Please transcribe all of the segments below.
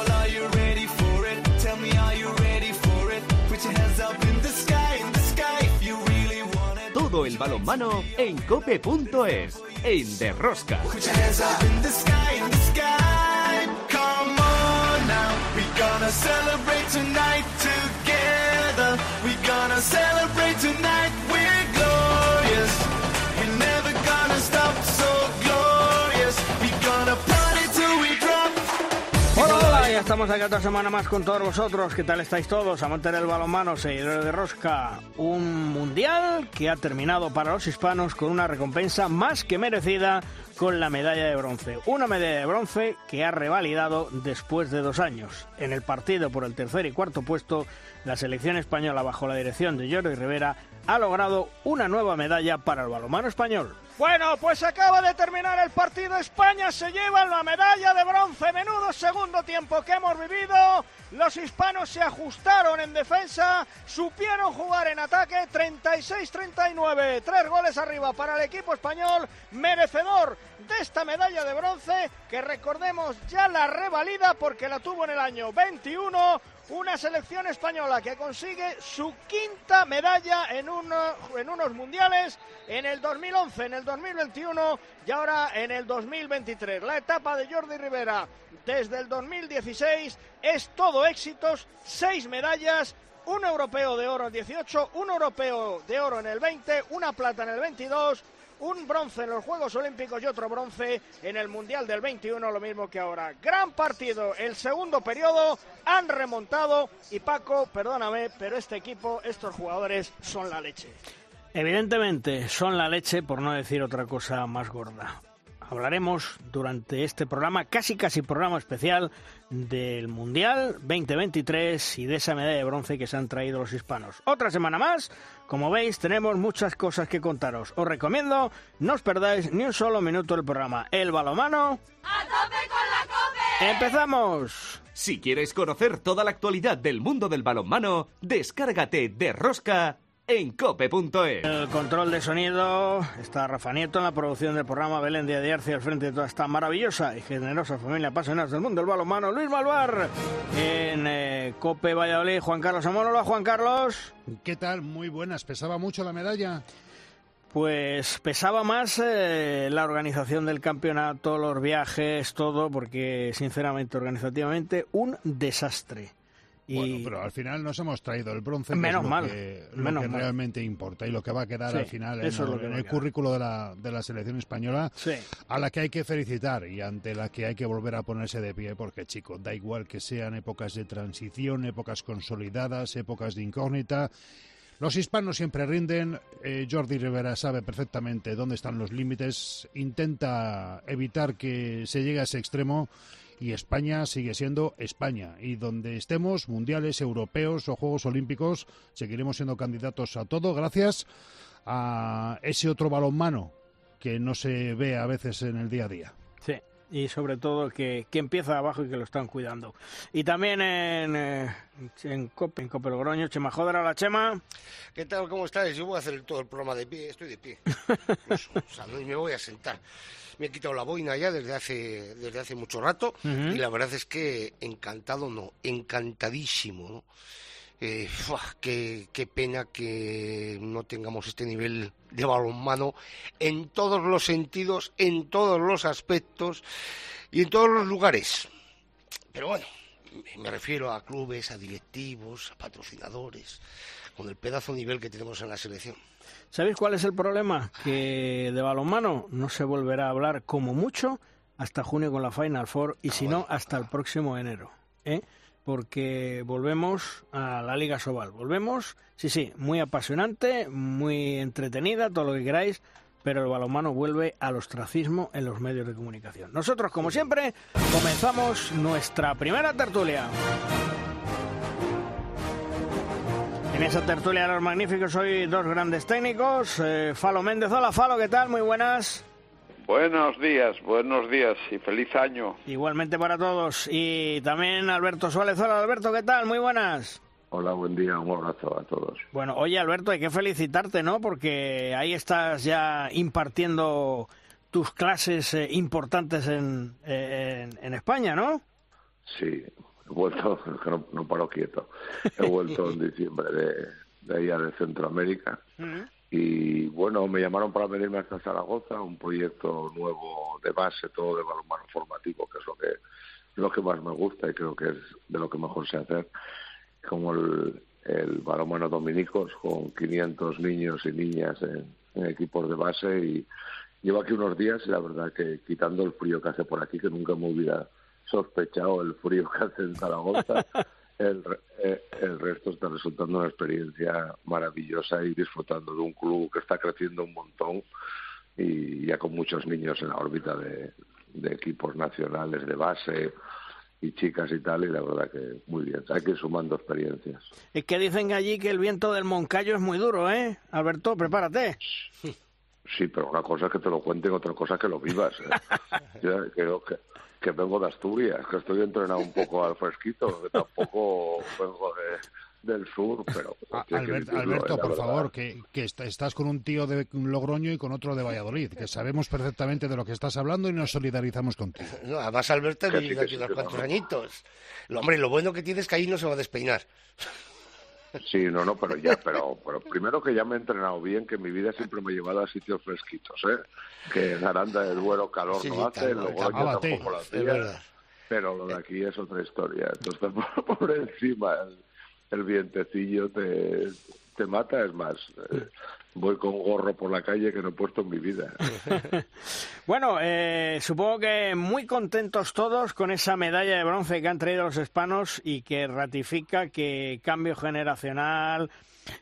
Well, are you ready for it? Tell me, are you ready for it? Put your hands up in the sky, in the sky if you really want it. Todo el balonmano en cope.es, en Derrosca. Put your hands up in the sky, in the sky. Come on now, we gonna celebrate tonight estamos aquí otra semana más con todos vosotros. ¿Qué tal estáis todos? Amantes del balonmano, seguidores de Rosca. Un mundial que ha terminado para los hispanos con una recompensa más que merecida con la medalla de bronce. Una medalla de bronce que ha revalidado después de dos años. En el partido por el tercer y cuarto puesto, la selección española bajo la dirección de Jordi Rivera ha logrado una nueva medalla para el balonmano español. Bueno, pues acaba de terminar el partido. España se lleva la medalla de bronce. Menudo segundo tiempo que hemos vivido. Los hispanos se ajustaron en defensa, supieron jugar en ataque. 36-39. Tres goles arriba para el equipo español. Merecedor de esta medalla de bronce que recordemos ya la revalida porque la tuvo en el año 21 una selección española que consigue su quinta medalla en, en unos mundiales en el 2011, en el 2021 y ahora en el 2023. La etapa de Jordi Rivera desde el 2016 es todo éxitos, seis medallas. Un europeo de oro en 18, un europeo de oro en el 20, una plata en el 22, un bronce en los Juegos Olímpicos y otro bronce en el Mundial del 21, lo mismo que ahora. Gran partido, el segundo periodo, han remontado y Paco, perdóname, pero este equipo, estos jugadores son la leche. Evidentemente son la leche, por no decir otra cosa más gorda. Hablaremos durante este programa, casi casi programa especial, del Mundial 2023 y de esa medalla de bronce que se han traído los hispanos. Otra semana más, como veis, tenemos muchas cosas que contaros. Os recomiendo, no os perdáis ni un solo minuto del programa. El balomano. ¡Empezamos! Si quieres conocer toda la actualidad del mundo del balonmano, descárgate de Rosca en cope.es. El control de sonido está Rafa Nieto en la producción del programa Belén de Diarcia al frente de toda esta maravillosa y generosa familia apasionada del mundo del balonmano, Luis Malvar. En eh, Cope Valladolid, Juan Carlos Amor. Hola, Juan Carlos. ¿Qué tal? Muy buenas. ¿Pesaba mucho la medalla? Pues pesaba más eh, la organización del campeonato, los viajes, todo, porque sinceramente, organizativamente, un desastre. Y Bueno, pero al final nos hemos traído el bronce, que Menos es lo mal, que, lo menos que mal. realmente importa y lo que va a quedar Sí, al final en, eso es el- lo que en currículo de la, de la selección española, Sí. a la que hay que felicitar y ante la que hay que volver a ponerse de pie, porque chicos, da igual que sean épocas de transición, épocas consolidadas, épocas de incógnita. Los hispanos siempre rinden, eh, Jordi Rivera sabe perfectamente dónde están los límites, intenta evitar que se llegue a ese extremo y España sigue siendo España. Y donde estemos, mundiales, europeos o Juegos Olímpicos, seguiremos siendo candidatos a todo gracias a ese otro balonmano que no se ve a veces en el día a día. Sí, y sobre todo que, que empieza abajo y que lo están cuidando. Y también en, eh, en Cope, en Cope Logroño, Chema Joder, a la Chema. ¿Qué tal? ¿Cómo estáis? Yo voy a hacer todo el programa de pie. Estoy de pie. Incluso, o sea, no- y me voy a sentar. Me he quitado la boina ya desde hace, desde hace mucho rato y la verdad es que encantado, no, encantadísimo, ¿no? Eh, qué, qué pena que no tengamos este nivel de balonmano en todos los sentidos, en todos los aspectos y en todos los lugares. Pero bueno, me- me refiero a clubes, a directivos, a patrocinadores, con el pedazo nivel que tenemos en la selección. ¿Sabéis cuál es el problema? Que de balonmano no se volverá a hablar como mucho hasta junio con la Final Four y si no hasta el próximo enero. ¿eh? Porque volvemos a la Liga Sobal. Volvemos, sí, sí, muy apasionante, muy entretenida, todo lo que queráis, pero el balonmano vuelve al ostracismo en los medios de comunicación. Nosotros, como siempre, comenzamos nuestra primera tertulia. En esa tertulia de los magníficos hoy dos grandes técnicos. eh, Falo Méndez, hola Falo, ¿qué tal? Muy buenas. Buenos días, buenos días y feliz año. Igualmente para todos. Y también Alberto Suárez, hola Alberto, ¿qué tal? Muy buenas. Hola, buen día, un abrazo a todos. Bueno, oye Alberto, hay que felicitarte, ¿no? Porque ahí estás ya impartiendo tus clases eh, importantes en, eh, en, en España, ¿no? Sí, He vuelto, que no, no paro quieto. He vuelto en diciembre de, de allá de Centroamérica. Y bueno, me llamaron para venirme hasta Zaragoza, un proyecto nuevo de base, todo de balonmano formativo, que es lo que lo que más me gusta y creo que es de lo que mejor sé hacer, como el, el balonmano dominicos, con 500 niños y niñas en, en equipos de base y llevo aquí unos días y la verdad que quitando el frío que hace por aquí, que nunca me hubiera sospechado el frío que hace en Zaragoza, el, eh, el resto está resultando una experiencia maravillosa y disfrutando de un club que está creciendo un montón y ya con muchos niños en la órbita de, de equipos nacionales de base y chicas y tal, y la verdad que muy bien. Hay que ir sumando experiencias. Es que dicen allí que el viento del Moncayo es muy duro, ¿eh? Alberto, prepárate. Sí, pero una cosa es que te lo cuenten, otra cosa es que lo vivas. ¿eh? Yo creo que, que vengo de Asturias, que estoy entrenado un poco al fresquito, que tampoco vengo de, del sur, pero... Ah, Albert- Alberto, ¿eh? Por verdad. favor, que, que est- estás con un tío de Logroño y con otro de Valladolid, que sabemos perfectamente de lo que estás hablando y nos solidarizamos contigo. No, además Alberto ha vivido aquí sí, unos cuantos no. añitos. Lo, hombre, lo bueno que tiene es que ahí no se va a despeinar. Sí, no, no, pero ya, pero, pero primero que ya me he entrenado bien, que mi vida siempre me ha llevado a sitios fresquitos, ¿eh? Que en Aranda del Duero calor Sí, no hace, luego Ábate, tampoco hacía, verdad. pero lo de aquí es otra historia. Entonces, por, por encima, el, el vientecillo te, te mata, es más, eh, voy con gorro por la calle que no he puesto en mi vida. Bueno, eh, supongo que muy contentos todos con esa medalla de bronce que han traído los hispanos y que ratifica que cambio generacional,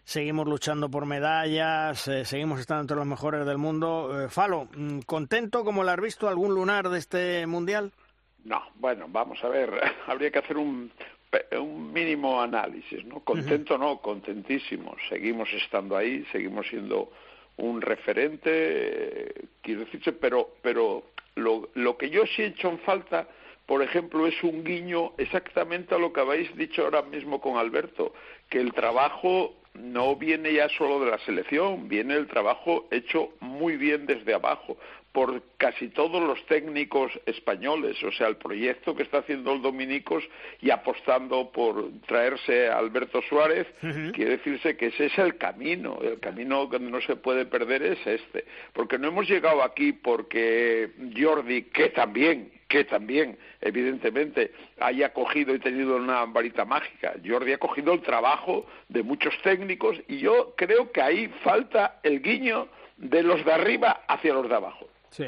seguimos luchando por medallas, eh, seguimos estando entre los mejores del mundo. Eh, Falo, mm, ¿contento como lo has visto algún lunar de este mundial? No, bueno, vamos a ver, habría que hacer un, un mínimo análisis, ¿no? Contento no, contentísimo. Seguimos estando ahí, seguimos siendo un referente, eh, quiero decirse, pero, pero lo, lo que yo sí he hecho en falta, por ejemplo, es un guiño exactamente a lo que habéis dicho ahora mismo con Alberto, que el trabajo no viene ya solo de la selección, viene el trabajo hecho muy bien desde abajo por casi todos los técnicos españoles, o sea, el proyecto que está haciendo el Dominicos y apostando por traerse a Alberto Suárez, quiere decirse que ese es el camino, el camino que no se puede perder es este, porque no hemos llegado aquí porque Jordi, que también, que también, evidentemente, haya cogido y tenido una varita mágica. Jordi ha cogido el trabajo de muchos técnicos y yo creo que ahí falta el guiño de los de arriba hacia los de abajo. Sí,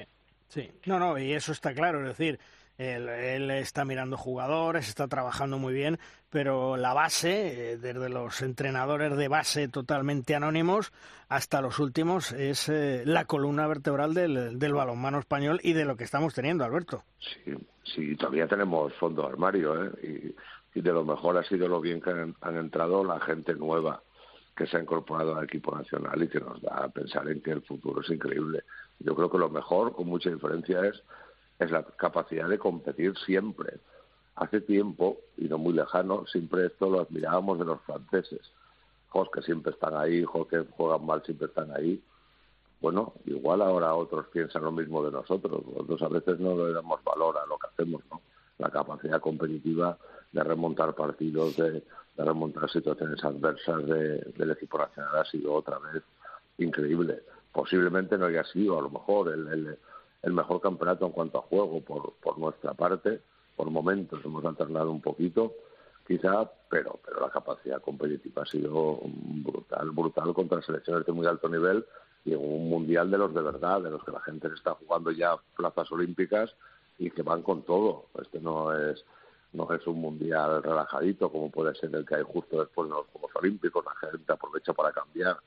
sí. No, no, y eso está claro, es decir, él, está mirando jugadores, está trabajando muy bien, pero la base, eh, desde los entrenadores de base totalmente anónimos hasta los últimos, es eh, la columna vertebral del, del balonmano español y de lo que estamos teniendo, Alberto. Sí, sí, todavía tenemos fondo armario, ¿eh? Y, y de lo mejor ha sido lo bien que han, han entrado la gente nueva que se ha incorporado al equipo nacional y que nos da a pensar en que el futuro es increíble. Yo creo que lo mejor, con mucha diferencia, es, es la capacidad de competir siempre. Hace tiempo, y no muy lejano, siempre esto lo admirábamos de los franceses. Jos que siempre están ahí, jos que juegan mal siempre están ahí. Bueno, igual ahora otros piensan lo mismo de nosotros. Nosotros a veces no le damos valor a lo que hacemos, ¿no? La capacidad competitiva de remontar partidos, de, de remontar situaciones adversas de- del equipo nacional ha sido otra vez increíble. Posiblemente no haya sido, a lo mejor, el, el, mejor campeonato en cuanto a juego por, por nuestra parte. Por momentos hemos alternado un poquito, quizá, pero, pero la capacidad competitiva ha sido brutal, brutal contra selecciones de muy alto nivel y un mundial de los de verdad, de los que la gente está jugando ya plazas olímpicas y que van con todo. Este no es no es un mundial relajadito como puede ser el que hay justo después de los Juegos Olímpicos, la gente aprovecha para cambiar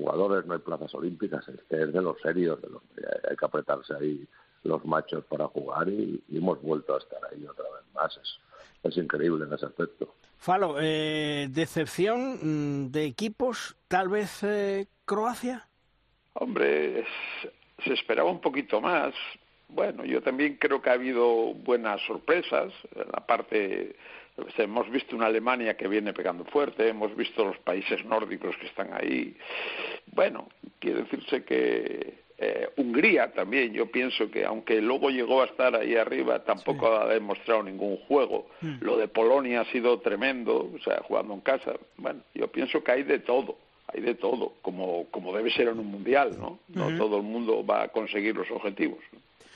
jugadores, no hay plazas olímpicas, este es de los serios, de los hay que apretarse ahí los machos para jugar y, y hemos vuelto a estar ahí otra vez más. Es, es increíble en ese aspecto. Falo, eh, decepción mm, de equipos, tal vez eh, Croacia. Hombre, es- se esperaba un poquito más. Bueno, yo también creo que ha habido buenas sorpresas. En la parte, hemos visto una Alemania que viene pegando fuerte, hemos visto los países nórdicos que están ahí. Bueno, quiere decirse que Eh, Hungría también, yo pienso que aunque luego llegó a estar ahí arriba, tampoco ha demostrado ningún juego. Hmm. Lo de Polonia ha sido tremendo, o sea, jugando en casa. Bueno, yo pienso que hay de todo, hay de todo, como, como debe ser en un mundial, ¿no? No todo el mundo va a conseguir los objetivos.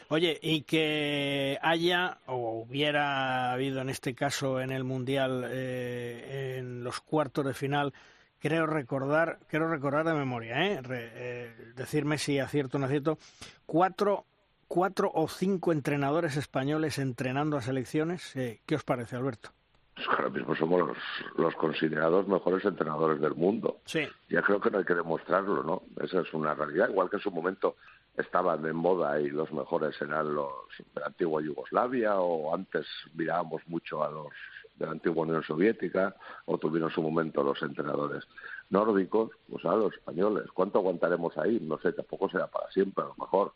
Oye, y que haya o hubiera habido en este caso en el Mundial eh, en los cuartos de final, creo recordar, quiero recordar de memoria, ¿eh? Re- eh, decirme si acierto o no acierto, cuatro, cuatro o cinco entrenadores españoles entrenando a selecciones. Eh, ¿Qué os parece, Alberto? Pues ahora mismo somos los, los considerados mejores entrenadores del mundo. Sí. Ya creo que no hay que demostrarlo, ¿no? Esa es una realidad. Igual que en su momento estaban de moda y los mejores eran los de la antigua Yugoslavia o antes mirábamos mucho a los de la antigua Unión Soviética o tuvieron su momento los entrenadores nórdicos, pues a los españoles. ¿Cuánto aguantaremos ahí? No sé, tampoco será para siempre, a lo mejor.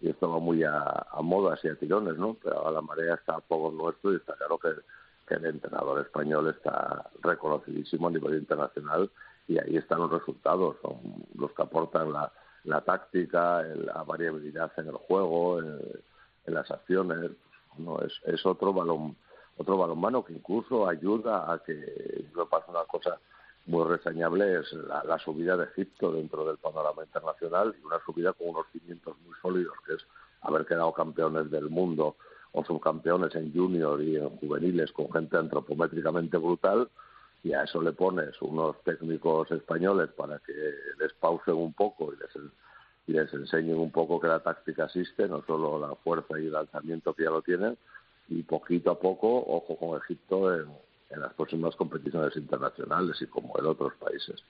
Y esto va muy a, a modas y a tirones, ¿no? Pero ahora la marea está a fuego nuestro y está claro que, que el entrenador español está reconocidísimo a nivel internacional y ahí están los resultados, son los que aportan la, la táctica, la variabilidad en el juego, en, en las acciones. No es, es otro balón, otro balonmano que incluso ayuda a que me pasa una cosa muy reseñable es la, la subida de Egipto dentro del panorama internacional y una subida con unos cimientos muy sólidos, que es haber quedado campeones del mundo o subcampeones en junior y en juveniles con gente antropométricamente brutal y a eso le pones unos técnicos españoles para que les pausen un poco y les, y les enseñen un poco que la táctica existe, no solo la fuerza y el lanzamiento que ya lo tienen, y poquito a poco, ojo con Egipto en, en las próximas competiciones internacionales y como en otros países.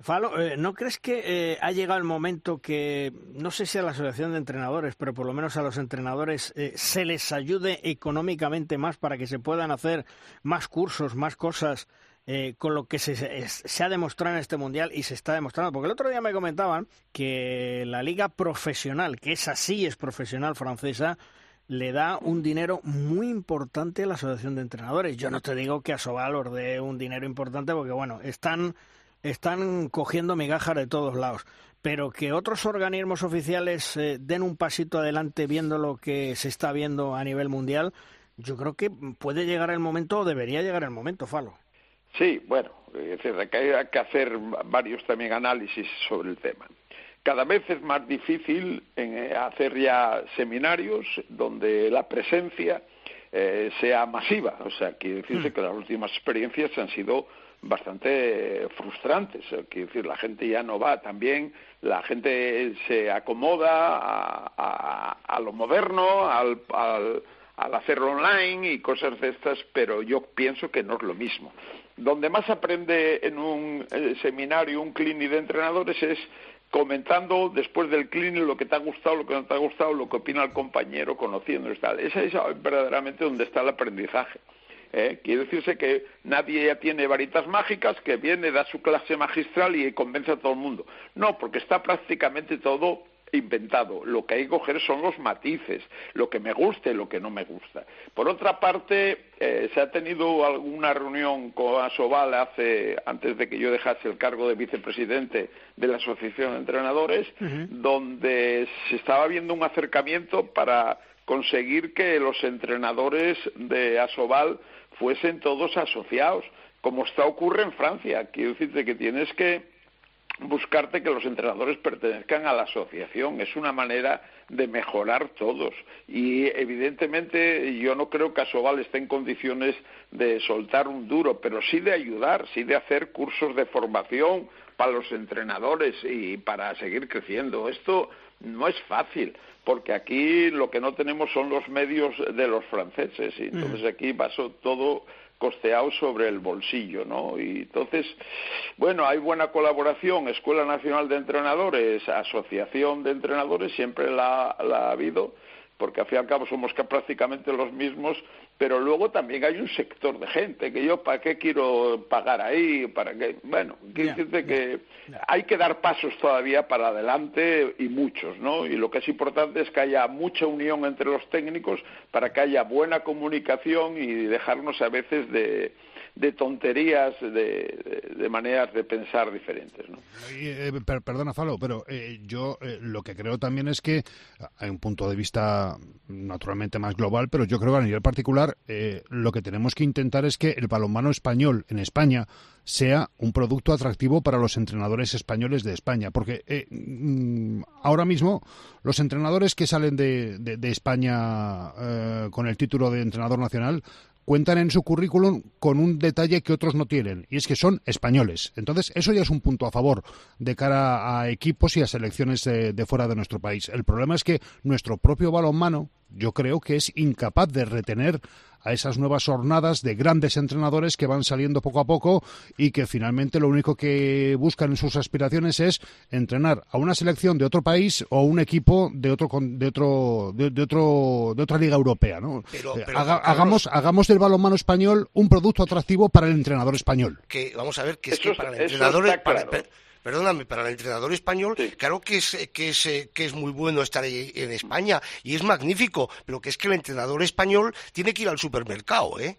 Falo, eh, ¿no crees que eh, ha llegado el momento que, no sé si a la Asociación de Entrenadores, pero por lo menos a los entrenadores eh, se les ayude económicamente más para que se puedan hacer más cursos, más cosas eh, con lo que se, se, ha demostrado en este Mundial y se está demostrando? Porque el otro día me comentaban que la liga profesional, que es así, es profesional francesa, le da un dinero muy importante a la Asociación de Entrenadores. Yo no te digo que a Sobal os dé un dinero importante porque, bueno, están están cogiendo migajas de todos lados. Pero que otros organismos oficiales eh, den un pasito adelante viendo lo que se está viendo a nivel mundial, yo creo que puede llegar el momento, o debería llegar el momento, Falo. Sí, bueno, es decir, que hay que hacer varios también análisis sobre el tema. Cada vez es más difícil en hacer ya seminarios donde la presencia eh, sea masiva. O sea, quiere decirse que las últimas experiencias han sido bastante frustrantes. Quiero decir, la gente ya no va también, la gente se acomoda a, a, a lo moderno, al, al, al, hacerlo online y cosas de estas, pero yo pienso que no es lo mismo. Donde más aprende en un eh, seminario, un clinic de entrenadores es comentando después del clinic lo que te ha gustado, lo que no te ha gustado, lo que opina el compañero, conociendo y tal. Esa es verdaderamente donde está el aprendizaje. ¿Eh? Quiere decirse que nadie ya tiene varitas mágicas, que viene, da su clase magistral y convence a todo el mundo. No, porque está prácticamente todo inventado. Lo que hay que coger son los matices, lo que me gusta y lo que no me gusta. Por otra parte, eh, se ha tenido alguna reunión con Asobal hace, antes de que yo dejase el cargo de vicepresidente de la Asociación de Entrenadores, uh -huh. donde se estaba viendo un acercamiento para conseguir que los entrenadores de Asobal fuesen todos asociados, como está ocurre en Francia. Quiero decirte que tienes que buscarte que los entrenadores pertenezcan a la asociación. Es una manera de mejorar todos. Y evidentemente yo no creo que Asobal esté en condiciones de soltar un duro, pero sí de ayudar, sí de hacer cursos de formación para los entrenadores y para seguir creciendo. Esto no es fácil, porque aquí lo que no tenemos son los medios de los franceses, y entonces aquí pasó todo costeado sobre el bolsillo, ¿no? Y entonces, bueno, hay buena colaboración, Escuela Nacional de Entrenadores, Asociación de Entrenadores, siempre la, la ha habido, porque al fin y al cabo somos prácticamente los mismos pero luego también hay un sector de gente que yo para qué quiero pagar ahí, para qué, bueno, quiero decirte que hay que dar pasos todavía para adelante y muchos, ¿no? Y lo que es importante es que haya mucha unión entre los técnicos para que haya buena comunicación y dejarnos a veces de de tonterías, de, de, maneras de pensar diferentes. ¿no? Eh, perdona, Falo, pero eh, yo eh, lo que creo también es que hay un punto de vista naturalmente más global, pero yo creo que a nivel particular lo que tenemos que intentar es que el balonmano español en España sea un producto atractivo para los entrenadores españoles de España. Porque mm, ahora mismo los entrenadores que salen de, de España con el título de entrenador nacional cuentan en su currículum con un detalle que otros no tienen, y es que son españoles. Entonces, eso ya es un punto a favor de cara a equipos y a selecciones de, fuera de nuestro país. El problema es que nuestro propio balonmano, yo creo que es incapaz de retener a esas nuevas jornadas de grandes entrenadores que van saliendo poco a poco y que finalmente lo único que buscan en sus aspiraciones es entrenar a una selección de otro país o un equipo de otro de otro de, otro de otra liga europea, ¿no? Eh, hagamos hagamos del balonmano español un producto atractivo para el entrenador español. Que vamos a ver que es que para el entrenador perdóname, para el entrenador español, claro que es, que, es, eh, que es muy bueno estar en España y es magnífico, pero que es que el entrenador español tiene que ir al supermercado, ¿eh?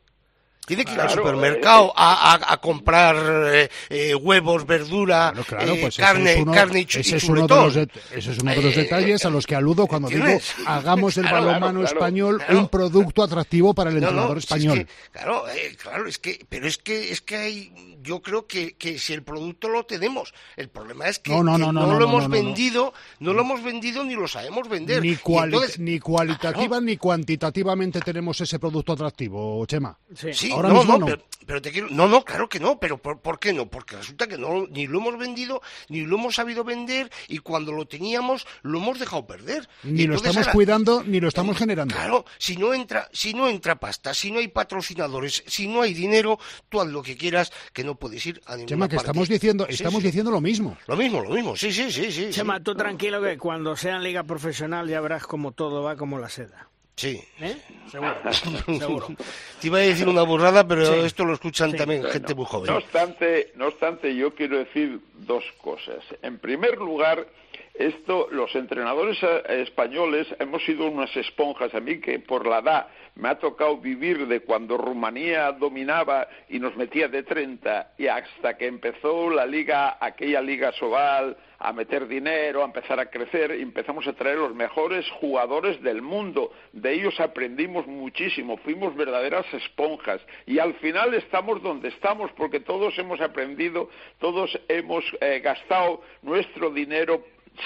Tiene que ir al supermercado a, a, comprar eh, eh, huevos, verdura, pues carne, carne y, ese es uno de los Ese es uno de los detalles a los que aludo cuando digo hagamos el balonmano español un producto atractivo para el entrenador español. claro, claro, es que, pero es que, es que hay, yo creo que, que si el producto lo tenemos, el problema es que no, lo hemos vendido, no, lo hemos vendido ni lo sabemos vender. Ni, ni cualitativa ni cuantitativamente tenemos ese producto atractivo, Chema. Sí, no, no, Pero, te quiero, no, no, claro que no, pero ¿por, qué no? Porque resulta que no, ni lo hemos vendido, ni lo hemos sabido vender, y cuando lo teníamos, lo hemos dejado perder. Ni lo estamos cuidando, ni lo estamos generando. Claro, si no entra, si no entra pasta, si no hay patrocinadores, si no hay dinero, tú haz lo que quieras, que no puedes ir a ninguna Chema, que estamos diciendo, estamos diciendo lo mismo. Lo mismo, lo mismo, sí, sí, sí, sí. Chema, tú tranquilo que cuando sea en liga profesional ya verás cómo todo va como la seda. Sí. ¿Eh? Seguro, seguro. Te iba a decir una burrada, pero esto lo escuchan también gente muy joven. No obstante, no obstante, yo quiero decir dos cosas. En primer lugar, esto, los entrenadores eh, españoles hemos sido unas esponjas. A mí que por la edad me ha tocado vivir de cuando Rumanía dominaba y nos metía de 30 y hasta que empezó la liga, aquella liga Sobal, a meter dinero, a empezar a crecer, y empezamos a traer los mejores jugadores del mundo. De ellos aprendimos muchísimo, fuimos verdaderas esponjas y al final estamos donde estamos porque todos hemos aprendido, todos hemos eh, gastado nuestro dinero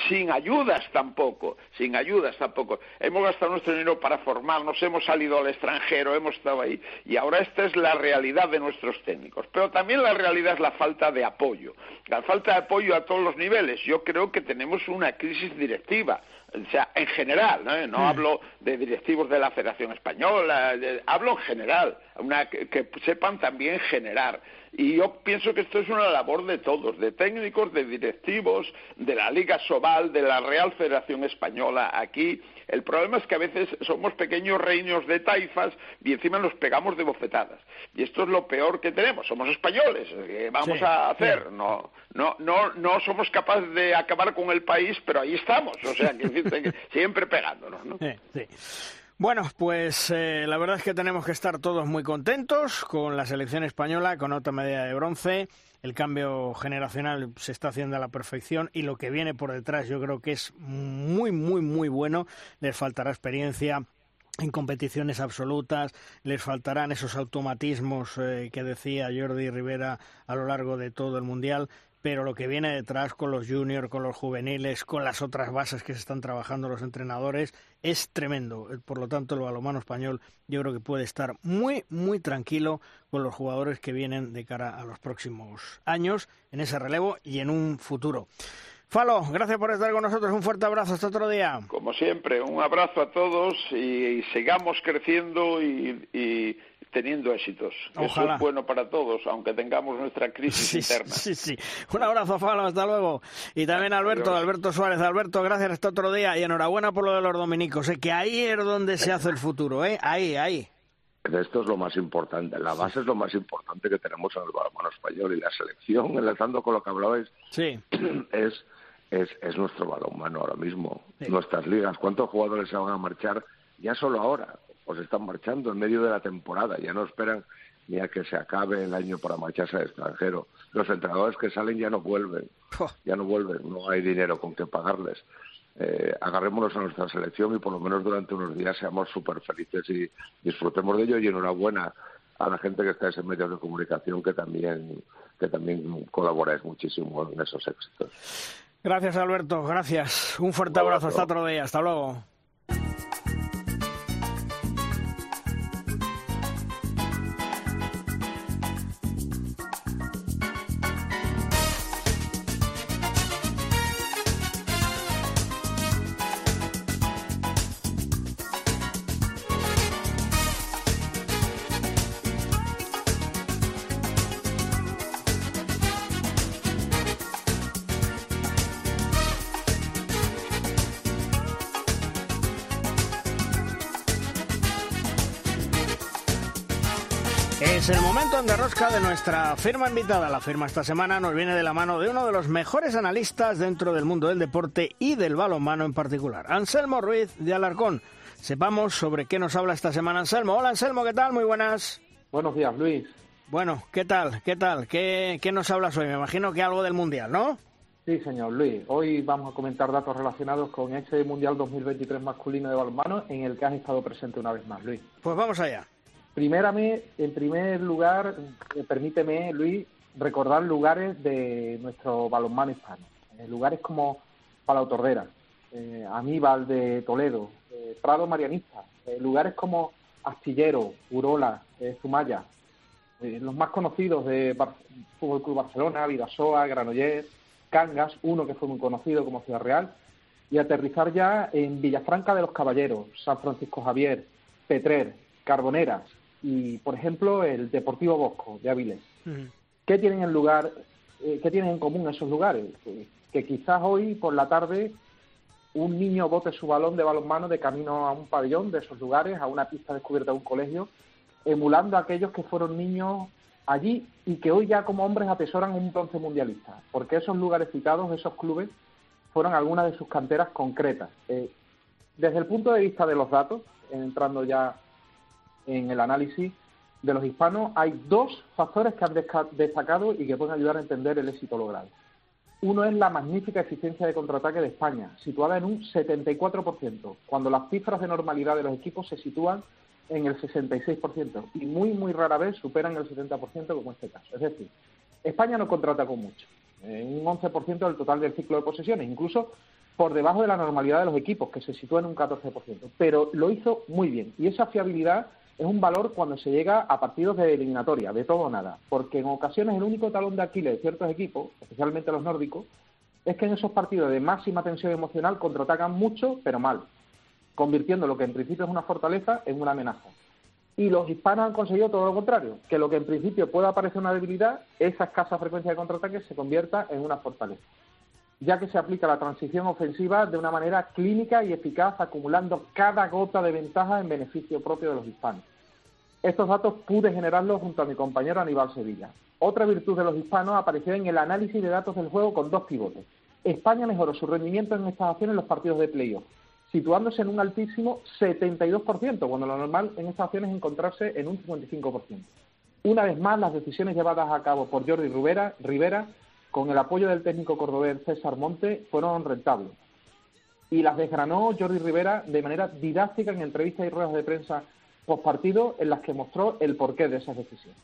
sin ayudas tampoco, sin ayudas tampoco. Hemos gastado nuestro dinero para formarnos, hemos salido al extranjero, hemos estado ahí y ahora esta es la realidad de nuestros técnicos. Pero también la realidad es la falta de apoyo, la falta de apoyo a todos los niveles. Yo creo que tenemos una crisis directiva, o sea, en general, no, no hablo de directivos de la Federación Española, hablo en general, una, que sepan también generar y yo pienso que esto es una labor de todos, de técnicos, de directivos, de la Liga Sobal, de la Real Federación Española. Aquí el problema es que a veces somos pequeños reinos de taifas y encima nos pegamos de bofetadas. Y esto es lo peor que tenemos. Somos españoles. ¿Qué vamos a hacer? No, no, no, no somos capaces de acabar con el país, pero ahí estamos. O sea, que siempre pegándonos. ¿no? Sí, bueno, pues eh, la verdad es que tenemos que estar todos muy contentos con la selección española, con otra medalla de bronce. El cambio generacional se está haciendo a la perfección y lo que viene por detrás yo creo que es muy, muy, muy bueno. Les faltará experiencia, en competiciones absolutas, les faltarán esos automatismos eh, que decía Jordi Rivera a lo largo de todo el Mundial, pero lo que viene detrás con los juniors, con los juveniles, con las otras bases que se están trabajando los entrenadores, es tremendo. Por lo tanto, el balomano español yo creo que puede estar muy, muy tranquilo con los jugadores que vienen de cara a los próximos años en ese relevo y en un futuro. Falo, gracias por estar con nosotros. Un fuerte abrazo. Hasta otro día. Como siempre, un abrazo a todos y, sigamos creciendo y teniendo éxitos. Eso es bueno para todos, aunque tengamos nuestra crisis interna. Sí, sí. Un abrazo, Falo, hasta luego. Y también Alberto, Alberto Suárez. Alberto, gracias hasta otro día y enhorabuena por lo de los dominicos. ¿eh? Que ahí es donde se hace el futuro, ¿eh? Ahí, ahí. Esto es lo más importante. La base es lo más importante que tenemos en el balonmano español y la selección, enlazando con lo que hablabais, Sí. es, es, es nuestro balonmano ahora mismo. Nuestras ligas. ¿Cuántos jugadores se van a marchar ya solo ahora? Se están marchando en medio de la temporada. Ya no esperan ni a que se acabe el año para marcharse al extranjero. Los entrenadores que salen ya no vuelven. Ya no vuelven. No hay dinero con que pagarles. Eh, agarrémonos a nuestra selección y por lo menos durante unos días seamos súper felices y disfrutemos de ello y enhorabuena a la gente que está en medios de comunicación que también que también colaboráis muchísimo en esos éxitos. Gracias, Alberto. Gracias. Un fuerte abrazo. Hasta otro día. Hasta luego. Es el momento en derrosca de nuestra firma invitada. La firma esta semana nos viene de la mano de uno de los mejores analistas dentro del mundo del deporte y del balonmano en particular, Anselmo Ruiz de Alarcón. Sepamos sobre qué nos habla esta semana Anselmo. Hola Anselmo, ¿qué tal? Muy buenas. Buenos días, Luis. Bueno, ¿qué tal? ¿Qué tal? ¿Qué, qué nos hablas hoy? Me imagino que algo del Mundial, ¿no? Sí, señor Luis. Hoy vamos a comentar datos relacionados con ese Mundial 2023 masculino de balonmano en el que has estado presente una vez más, Luis. Pues vamos allá. Primérame, en primer lugar, eh, permíteme, Luis, recordar lugares de nuestro balonmano hispano. Eh, lugares como Palau Tordera, eh, Aníbal de Toledo, eh, Prado Marianista, lugares como Astillero, Urola, Zumaya, los más conocidos de Fútbol Club Barcelona, Vidasoa, Granollers, Cangas, uno que fue muy conocido como Ciudad Real, y aterrizar ya en Villafranca de los Caballeros, San Francisco Javier, Petrer, Carboneras y, por ejemplo, el Deportivo Bosco de Avilés. ¿Qué tienen en lugar, eh, qué tienen en común esos lugares? Que, que quizás hoy por la tarde un niño bote su balón de balonmano de camino a un pabellón de esos lugares, a una pista descubierta de un colegio, emulando a aquellos que fueron niños allí y que hoy ya como hombres atesoran un bronce mundialista, porque esos lugares citados, esos clubes, fueron algunas de sus canteras concretas. Eh, desde el punto de vista de los datos, entrando ya en el análisis de los hispanos, hay dos factores que han destacado y que pueden ayudar a entender el éxito logrado. Uno es la magnífica eficiencia de contraataque de España, situada en un 74%, cuando las cifras de normalidad de los equipos se sitúan en el 66% y muy, muy rara vez superan el 70% como en este caso. Es decir, España no contraatacó mucho, en un 11% del total del ciclo de posesiones, incluso por debajo de la normalidad de los equipos, que se sitúa en un 14%, pero lo hizo muy bien y esa fiabilidad es un valor cuando se llega a partidos de eliminatoria, de todo o nada, porque en ocasiones el único talón de Aquiles de ciertos equipos, especialmente los nórdicos, es que en esos partidos de máxima tensión emocional contraatacan mucho, pero mal, convirtiendo lo que en principio es una fortaleza en una amenaza. Y los hispanos han conseguido todo lo contrario, que lo que en principio pueda parecer una debilidad, esa escasa frecuencia de contraataque se convierta en una fortaleza, ya que se aplica la transición ofensiva de una manera clínica y eficaz, acumulando cada gota de ventaja en beneficio propio de los hispanos. Estos datos pude generarlos junto a mi compañero Aníbal Sevilla. Otra virtud de los hispanos apareció en el análisis de datos del juego con dos pivotes. España mejoró su rendimiento en esta acción en los partidos de playoff, situándose en un altísimo 72%, cuando lo normal en esta acción es encontrarse en un 55%. Una vez más, las decisiones llevadas a cabo por Jordi Rivera, Rivera con el apoyo del técnico cordobés César Monte, fueron rentables. Y las desgranó Jordi Rivera de manera didáctica en entrevistas y ruedas de prensa postpartido en las que mostró el porqué de esas decisiones.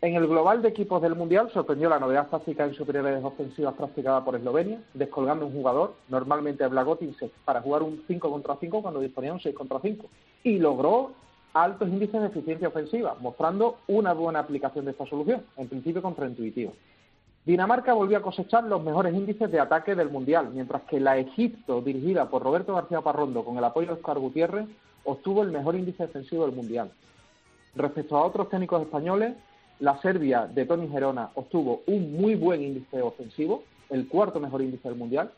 En el global de equipos del Mundial sorprendió la novedad táctica en superioridades ofensivas practicada por Eslovenia, descolgando un jugador, normalmente Blagotin, para jugar un 5 contra 5 cuando disponía un 6 contra 5. Y logró altos índices de eficiencia ofensiva, mostrando una buena aplicación de esta solución, en principio contraintuitiva. Dinamarca volvió a cosechar los mejores índices de ataque del Mundial, mientras que la Egipto, dirigida por Roberto García Parrondo con el apoyo de Oscar Gutiérrez, obtuvo el mejor índice defensivo del Mundial. Respecto a otros técnicos españoles, la Serbia de Tony Gerona obtuvo un muy buen índice ofensivo, el cuarto mejor índice del Mundial,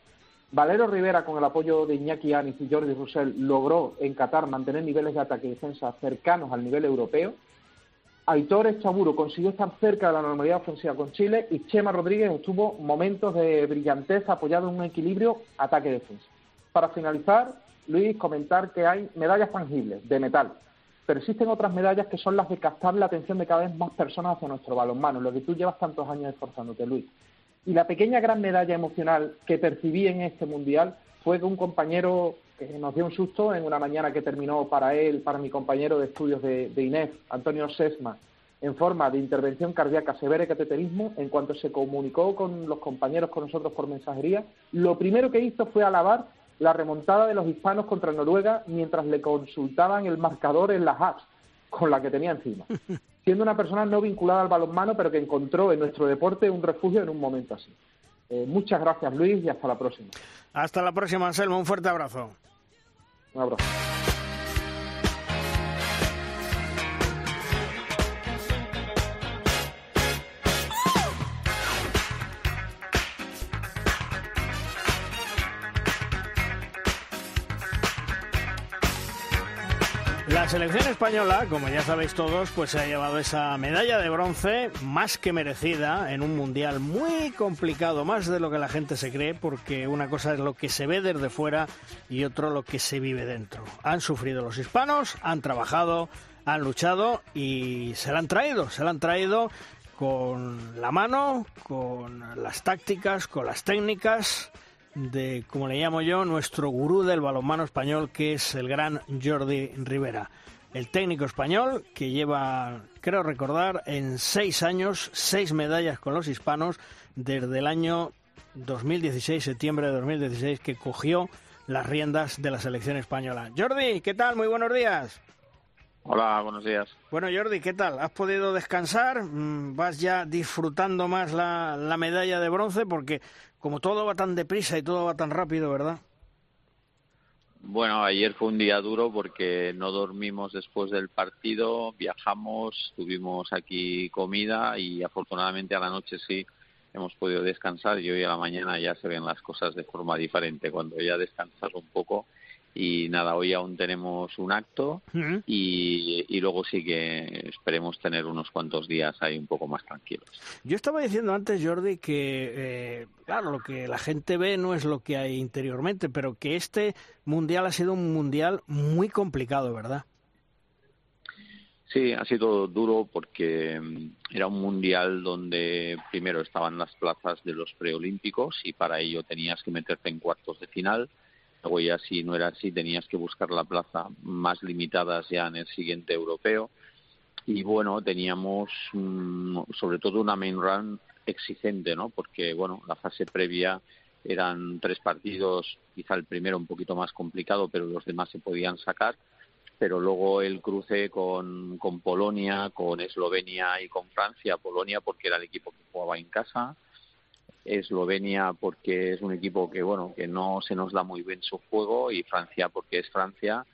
Valero Rivera, con el apoyo de Iñaki Anis y Jordi Roussel, logró en Qatar mantener niveles de ataque y defensa cercanos al nivel europeo. Aitor Chaburo consiguió estar cerca de la normalidad ofensiva con Chile y Chema Rodríguez obtuvo momentos de brillantez apoyado en un equilibrio ataque-defensa. Para finalizar, Luis, comentar que hay medallas tangibles de metal, pero existen otras medallas que son las de captar la atención de cada vez más personas hacia nuestro balonmano, lo que tú llevas tantos años esforzándote, Luis. Y la pequeña gran medalla emocional que percibí en este mundial fue de un compañero que nos dio un susto en una mañana que terminó para él, para mi compañero de estudios de, de INEF, Antonio Sesma, en forma de intervención cardíaca severa y cateterismo, en cuanto se comunicó con los compañeros con nosotros por mensajería, lo primero que hizo fue alabar la remontada de los hispanos contra Noruega mientras le consultaban el marcador en las apps con la que tenía encima. Siendo una persona no vinculada al balonmano, pero que encontró en nuestro deporte un refugio en un momento así. Eh, muchas gracias, Luis, y hasta la próxima. Hasta la próxima, Anselmo. Un fuerte abrazo. Un abrazo. La selección española, como ya sabéis todos, pues se ha llevado esa medalla de bronce más que merecida en un mundial muy complicado, más de lo que la gente se cree, porque una cosa es lo que se ve desde fuera y otro lo que se vive dentro. Han sufrido los hispanos, han trabajado, han luchado y se la han traído, se la han traído con la mano, con las tácticas, con las técnicas de, como le llamo yo, nuestro gurú del balonmano español, que es el gran Jordi Rivera. El técnico español que lleva, creo recordar, en seis años, seis medallas con los hispanos desde el año 2016, septiembre de 2016, que cogió las riendas de la selección española. Jordi, ¿qué tal? Muy buenos días. Hola, buenos días. Bueno, Jordi, ¿qué tal? ¿Has podido descansar? Mm, ¿Vas ya disfrutando más la, la medalla de bronce? Porque como todo va tan deprisa y todo va tan rápido, ¿verdad? Bueno, ayer fue un día duro porque no dormimos después del partido, viajamos, tuvimos aquí comida y afortunadamente a la noche sí hemos podido descansar y hoy a la mañana ya se ven las cosas de forma diferente. Cuando ya descansas un poco y nada, hoy aún tenemos un acto y, y, luego sí que esperemos tener unos cuantos días ahí un poco más tranquilos. Yo estaba diciendo antes, Jordi, que eh, claro, lo que la gente ve no es lo que hay interiormente, pero que este mundial ha sido un mundial muy complicado, ¿verdad? Sí, ha sido duro porque mm, era un mundial donde primero estaban las plazas de los preolímpicos y para ello tenías que meterte en cuartos de final Luego ya no era así tenías que buscar la plaza más limitadas ya en el siguiente europeo. Y bueno, teníamos mm, sobre todo una main run exigente, ¿no? Porque bueno, la fase previa eran tres partidos, quizá el primero un poquito más complicado, pero los demás se podían sacar. Pero luego el cruce con, con Polonia, con Eslovenia y con Francia. Polonia porque era el equipo que jugaba en casa Eslovenia porque es un equipo que bueno que no se nos da muy bien su juego y Francia porque es Francia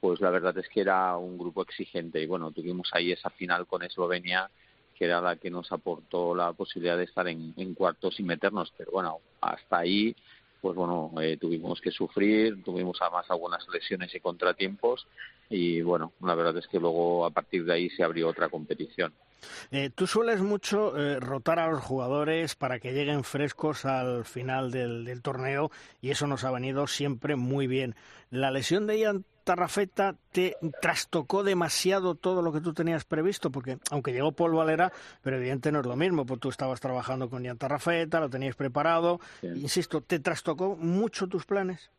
pues la verdad es que era un grupo exigente. Y bueno tuvimos ahí esa final con Eslovenia que era la que nos aportó la posibilidad de estar en, cuartos y meternos. Pero bueno hasta ahí pues bueno eh, tuvimos que sufrir tuvimos además algunas lesiones y contratiempos. Y bueno la verdad es que luego a partir de ahí se abrió otra competición eh, tú sueles mucho eh, rotar a los jugadores para que lleguen frescos al final del, torneo y eso nos ha venido siempre muy bien. ¿La lesión de Ian Tarrafeta te trastocó demasiado todo lo que tú tenías previsto? Porque aunque llegó Paul Valera, pero evidentemente no es lo mismo, pues tú estabas trabajando con Ian Tarrafeta, lo tenías preparado. Insisto, ¿te trastocó mucho tus planes?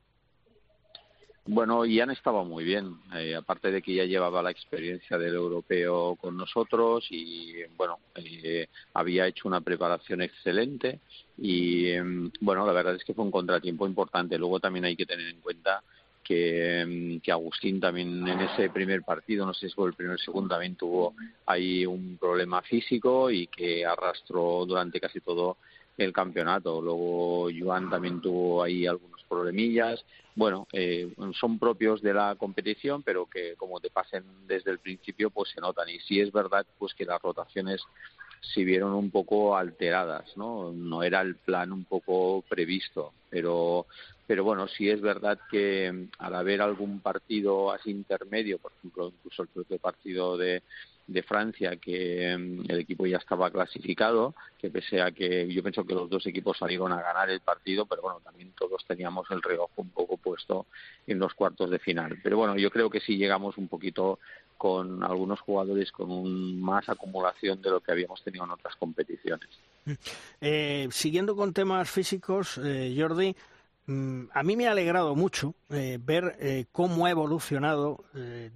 Bueno, Ian estaba muy bien, eh, aparte de que ya llevaba la experiencia del europeo con nosotros y bueno, eh, había hecho una preparación excelente y em, bueno, la verdad es que fue un contratiempo importante. Luego también hay que tener en cuenta que, em, que Agustín también en ese primer partido, no sé si fue el primer segundo, también tuvo ahí un problema físico y que arrastró durante casi todo el campeonato. Luego Joan también tuvo ahí algunos problemillas bueno, eh, son propios de la competición, pero que como te pasen desde el principio, pues se notan. Y sí es verdad, pues que las rotaciones se vieron un poco alteradas, ¿no? No era el plan un poco previsto, pero pero bueno, sí es verdad que al haber algún partido así intermedio, por ejemplo, incluso el propio partido de, de Francia, que mm, el equipo ya estaba clasificado, que pese a que yo pienso que los dos equipos salieron a ganar el partido, pero bueno, también todos teníamos el reloj un poco puesto en los cuartos de final. Pero bueno, yo creo que sí llegamos un poquito con algunos jugadores con un, más acumulación de lo que habíamos tenido en otras competiciones. Eh, siguiendo con temas físicos, eh, Jordi, mm, a mí me ha alegrado mucho eh, ver cómo ha evolucionado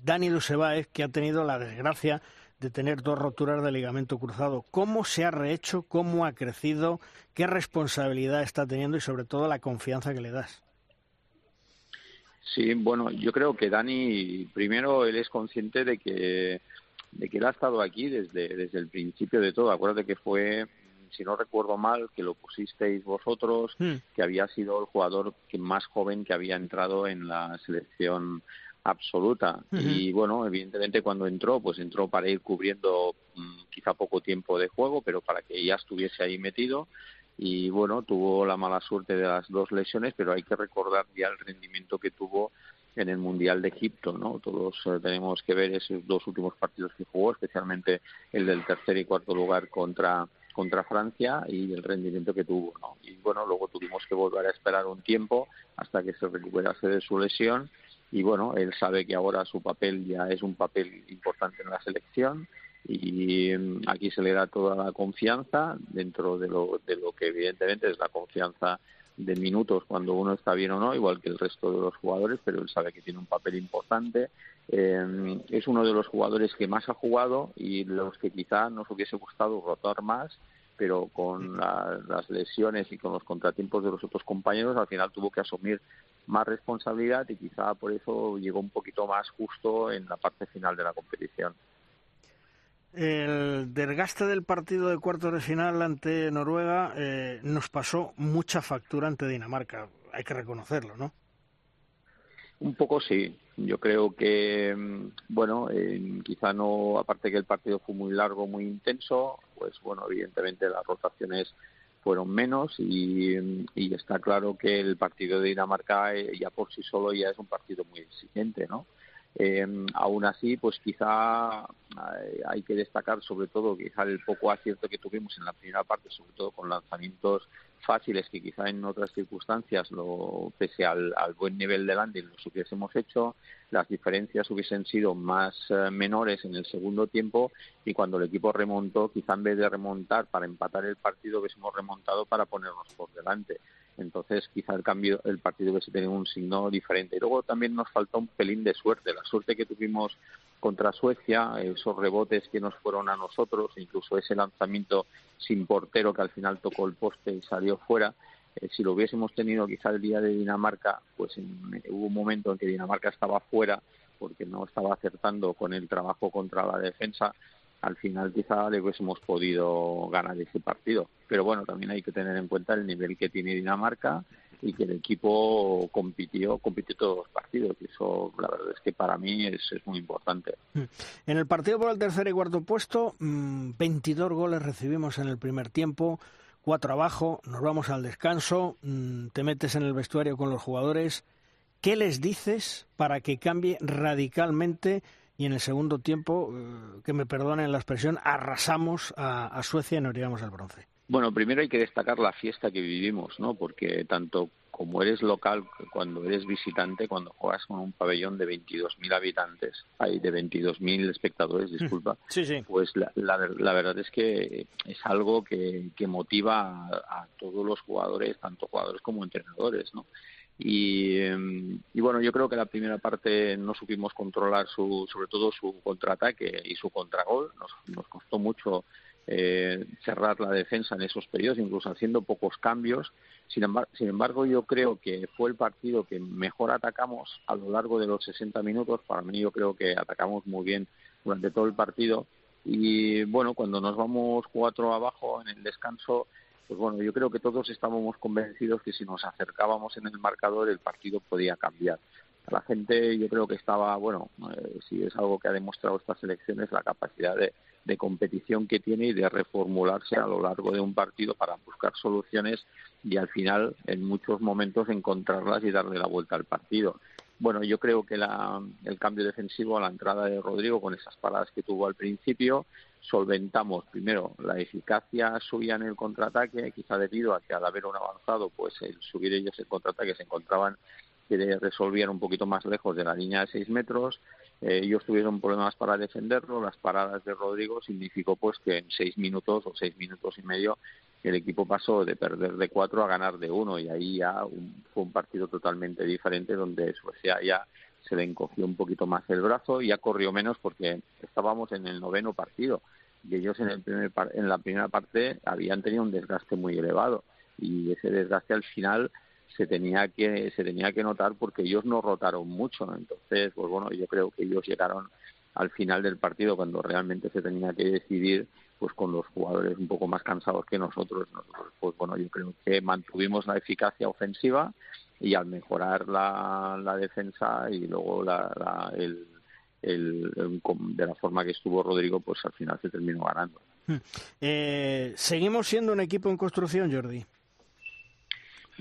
Dani Lucebáez, que ha tenido la desgracia de tener dos roturas de ligamento cruzado. ¿Cómo se ha rehecho? ¿Cómo ha crecido? ¿Qué responsabilidad está teniendo y sobre todo la confianza que le das? Sí, bueno, yo creo que Dani, primero, él es consciente de que, de que él ha estado aquí desde, desde el principio de todo. Acuérdate que fue, si no recuerdo mal, que lo pusisteis vosotros, hmm. que había sido el jugador que más joven que había entrado en la selección absoluta. Y bueno, evidentemente cuando entró, pues entró para ir cubriendo mm, quizá poco tiempo de juego, pero para que ya estuviese ahí metido y bueno, tuvo la mala suerte de las dos lesiones, pero hay que recordar ya el rendimiento que tuvo en el Mundial de Egipto, ¿no? Todos eh, tenemos que ver esos dos últimos partidos que jugó, especialmente el del tercer y cuarto lugar contra contra Francia y el rendimiento que tuvo, ¿no? Y bueno, luego tuvimos que volver a esperar un tiempo hasta que se recuperase de su lesión y bueno, él sabe que ahora su papel ya es un papel importante en la selección y mm, aquí se le da toda la confianza dentro de lo, de lo que evidentemente es la confianza de minutos cuando uno está bien o no, igual que el resto de los jugadores, pero él sabe que tiene un papel importante. Eh, es uno de los jugadores que más ha jugado y los que quizá nos hubiese gustado rotar más, pero con las lesiones y con los contratiempos de los otros compañeros, al final tuvo que asumir más responsabilidad y quizá por eso llegó un poquito más justo en la parte final de la competición. El desgaste del partido de cuartos de final ante Noruega eh, nos pasó mucha factura ante Dinamarca, hay que reconocerlo, ¿no? Un poco sí. Yo creo que, mm, bueno, quizá no, aparte que el partido fue muy largo, muy intenso, pues bueno, evidentemente las rotaciones fueron menos y, y está claro que el partido de Dinamarca eh, ya por sí solo ya es un partido muy exigente, ¿no? Eh, aún así, pues quizá eh, hay que destacar sobre todo quizá el poco acierto que tuvimos en la primera parte, sobre todo con lanzamientos fáciles que quizá en otras circunstancias, lo, pese al, buen nivel de landing, los hubiésemos hecho, las diferencias hubiesen sido más eh, menores en el segundo tiempo y cuando el equipo remontó, quizá en vez de remontar para empatar el partido, hubiésemos remontado para ponernos por delante entonces quizá el cambio el partido hubiese tenido un signo diferente. Y luego también nos falta un pelín de suerte, la suerte que tuvimos contra Suecia, esos rebotes que nos fueron a nosotros, incluso ese lanzamiento sin portero que al final tocó el poste y salió fuera. Eh, si lo hubiésemos tenido quizá el día de Dinamarca, pues hubo un momento en que Dinamarca estaba fuera porque no estaba acertando con el trabajo contra la defensa al final quizá le hubiésemos podido ganar ese partido. Pero bueno, también hay que tener en cuenta el nivel que tiene Dinamarca y que el equipo compitió, compitió todos los partidos. Y eso, la verdad es que para mí es, muy importante. Mm. En el partido por el tercer y cuarto puesto, 22 mm, goles recibimos en el primer tiempo, cuatro abajo, nos vamos al descanso, mm, te metes en el vestuario con los jugadores. ¿Qué les dices para que cambie radicalmente y en el segundo tiempo, eh, que me perdonen la expresión, arrasamos a, Suecia y nos llevamos al bronce. Bueno, primero hay que destacar la fiesta que vivimos, ¿no? Porque tanto como eres local, cuando eres visitante, cuando juegas con un pabellón de 22.000 habitantes, hay de 22.000 espectadores, disculpa, sí, sí. pues la, la, verdad es que es algo que, que motiva a, a, todos los jugadores, tanto jugadores como entrenadores, ¿no? Em, y, bueno, yo creo que la primera parte no supimos controlar su, sobre todo su contraataque y su contragol. Nos, nos costó mucho eh, cerrar la defensa en esos periodos, incluso haciendo pocos cambios. Sin embargo, sin embargo, yo creo que fue el partido que mejor atacamos a lo largo de los 60 minutos. Para mí, yo creo que atacamos muy bien durante todo el partido. Y bueno, cuando nos vamos cuatro abajo en el descanso, pues bueno, yo creo que todos estábamos convencidos que si nos acercábamos en el marcador el partido podía cambiar. La gente yo creo que estaba, bueno, eh, si es algo que ha demostrado estas elecciones, la capacidad de, de competición que tiene y de reformularse a lo largo de un partido para buscar soluciones y al final en muchos momentos encontrarlas y darle la vuelta al partido. Bueno, yo creo que la, el cambio defensivo a la entrada de Rodrigo con esas paradas que tuvo al principio, solventamos primero la eficacia suya en el contraataque, quizá debido a que al haber un avanzado, pues el subir ellos el contraataque se encontraban que resolvían un poquito más lejos de la línea de seis metros. Eh, ellos tuvieron problemas para defenderlo. Las paradas de Rodrigo significó pues que en seis minutos o seis minutos y medio el equipo pasó de perder de cuatro a ganar de uno y ahí ya fue un partido totalmente diferente donde Suecia ya se le encogió un poquito más el brazo y ya corrió menos porque estábamos en el noveno partido. Y ellos en, el primer en la primera parte habían tenido un desgaste muy elevado. Y ese desgaste al final se tenía que se tenía que notar porque ellos no rotaron mucho entonces pues bueno yo creo que ellos llegaron al final del partido cuando realmente se tenía que decidir pues con los jugadores un poco más cansados que nosotros. Nosotros pues bueno yo creo que mantuvimos la eficacia ofensiva y al mejorar la, la defensa y luego la, el, el, de la forma que estuvo Rodrigo pues al final se terminó ganando hmm. eh, seguimos siendo un equipo en construcción Jordi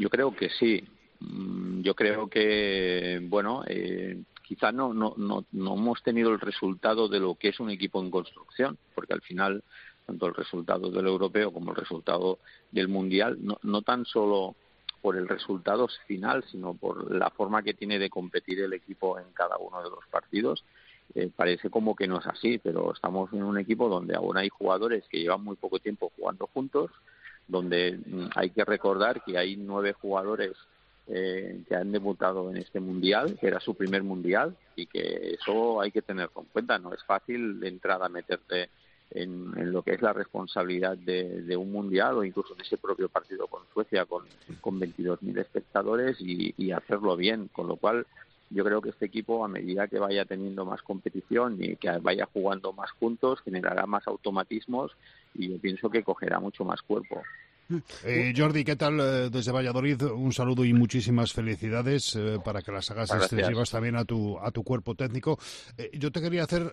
yo creo que sí. Mm, yo creo que, bueno, eh, quizá no, no, no, no hemos tenido el resultado de lo que es un equipo en construcción, porque al final, tanto el resultado del europeo como el resultado del mundial, no, no tan solo por el resultado final, sino por la forma que tiene de competir el equipo en cada uno de los partidos. Eh, parece como que no es así, pero estamos en un equipo donde aún hay jugadores que llevan muy poco tiempo jugando juntos, donde mm, hay que recordar que hay nueve jugadores eh, que han debutado en este mundial, que era su primer mundial, y que eso hay que tenerlo en cuenta. No es fácil de entrada meterte en, lo que es la responsabilidad de, un mundial o incluso de ese propio partido con Suecia con, con 22.000 espectadores y, hacerlo bien. Con lo cual, yo creo que este equipo, a medida que vaya teniendo más competición y que vaya jugando más juntos, generará más automatismos y yo pienso que cogerá mucho más cuerpo. Eh, Jordi, ¿qué tal eh, desde Valladolid? Un saludo y muchísimas felicidades eh, para que las hagas extensivas también a tu, a tu cuerpo técnico. yo te quería hacer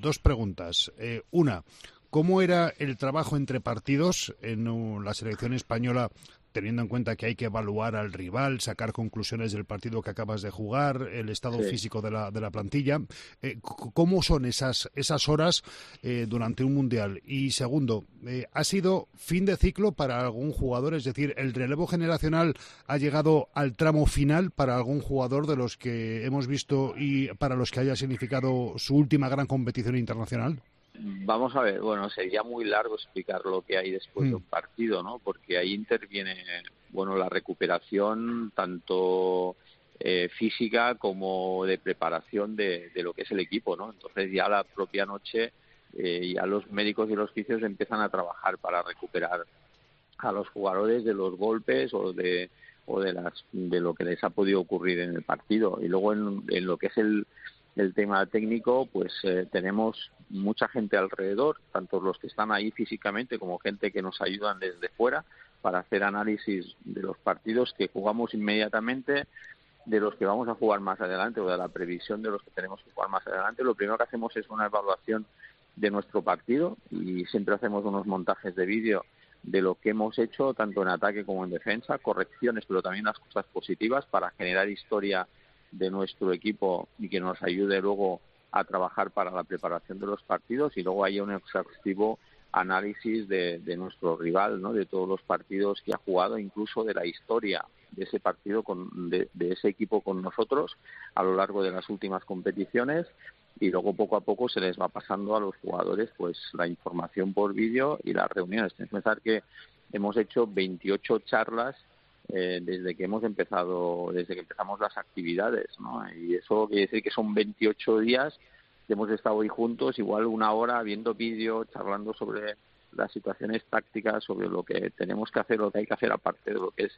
dos preguntas. una, ¿cómo era el trabajo entre partidos en la selección española teniendo en cuenta que hay que evaluar al rival, sacar conclusiones del partido que acabas de jugar, el estado físico de la, de la plantilla. Eh, ¿Cómo son esas, esas horas eh, durante un mundial? Y segundo, eh, ¿ha sido fin de ciclo para algún jugador? Es decir, ¿el relevo generacional ha llegado al tramo final para algún jugador de los que hemos visto y para los que haya significado su última gran competición internacional? Vamos a ver, bueno, sería muy largo explicar lo que hay después de un mm. partido, ¿no? Porque ahí interviene, bueno, la recuperación tanto eh, física como de preparación de, lo que es el equipo, ¿no? Entonces ya la propia noche eh, ya los médicos y los fisios empiezan a trabajar para recuperar a los jugadores de los golpes o de o de las de lo que les ha podido ocurrir en el partido y luego en lo que es el el tema técnico, pues eh, tenemos mucha gente alrededor, tanto los que están ahí físicamente como gente que nos ayudan desde fuera para hacer análisis de los partidos que jugamos inmediatamente, de los que vamos a jugar más adelante o de la previsión de los que tenemos que jugar más adelante. Lo primero que hacemos es una evaluación de nuestro partido y siempre hacemos unos montajes de vídeo de lo que hemos hecho tanto en ataque como en defensa, correcciones, pero también las cosas positivas para generar historia de nuestro equipo y que nos ayude luego a trabajar para la preparación de los partidos y luego haya un exhaustivo análisis de, nuestro rival, ¿no? de todos los partidos que ha jugado, incluso de la historia de ese partido, con, de, ese equipo con nosotros a lo largo de las últimas competiciones y luego poco a poco se les va pasando a los jugadores pues la información por vídeo y las reuniones. Tienes que pensar que hemos hecho 28 charlas eh, desde que hemos empezado, desde que empezamos las actividades, ¿no? Y eso quiere decir que son 28 días que hemos estado hoy juntos, igual una hora viendo vídeos, charlando sobre las situaciones tácticas, sobre lo que tenemos que hacer, lo que hay que hacer aparte de lo que es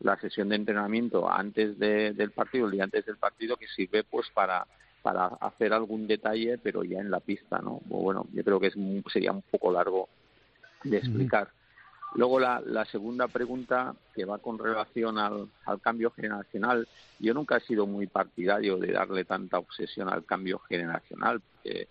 la sesión de entrenamiento antes del partido, el día antes del partido, que sirve pues para para hacer algún detalle, pero ya en la pista, ¿no? Bueno, yo creo que es sería un poco largo de explicar. Luego la, la, segunda pregunta que va con relación al, cambio generacional. Yo nunca he sido muy partidario de darle tanta obsesión al cambio generacional, porque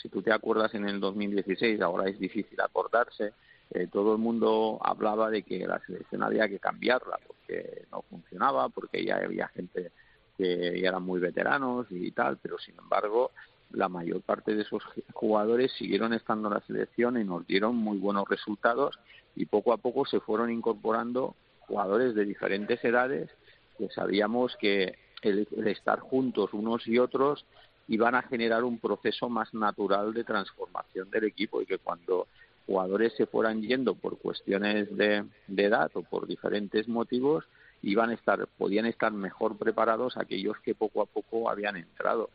Si tú te acuerdas en el 2016, ahora es difícil acordarse, eh, todo el mundo hablaba de que la selección había que cambiarla porque no funcionaba, porque ya había gente que ya eran muy veteranos y tal, pero sin embargo la mayor parte de esos jugadores siguieron estando en la selección y nos dieron muy buenos resultados y poco a poco se fueron incorporando jugadores de diferentes edades que sabíamos que el, estar juntos unos y otros iban a generar un proceso más natural de transformación del equipo y que cuando jugadores se fueran yendo por cuestiones de, de edad o por diferentes motivos iban a estar podían estar mejor preparados aquellos que poco a poco habían entrado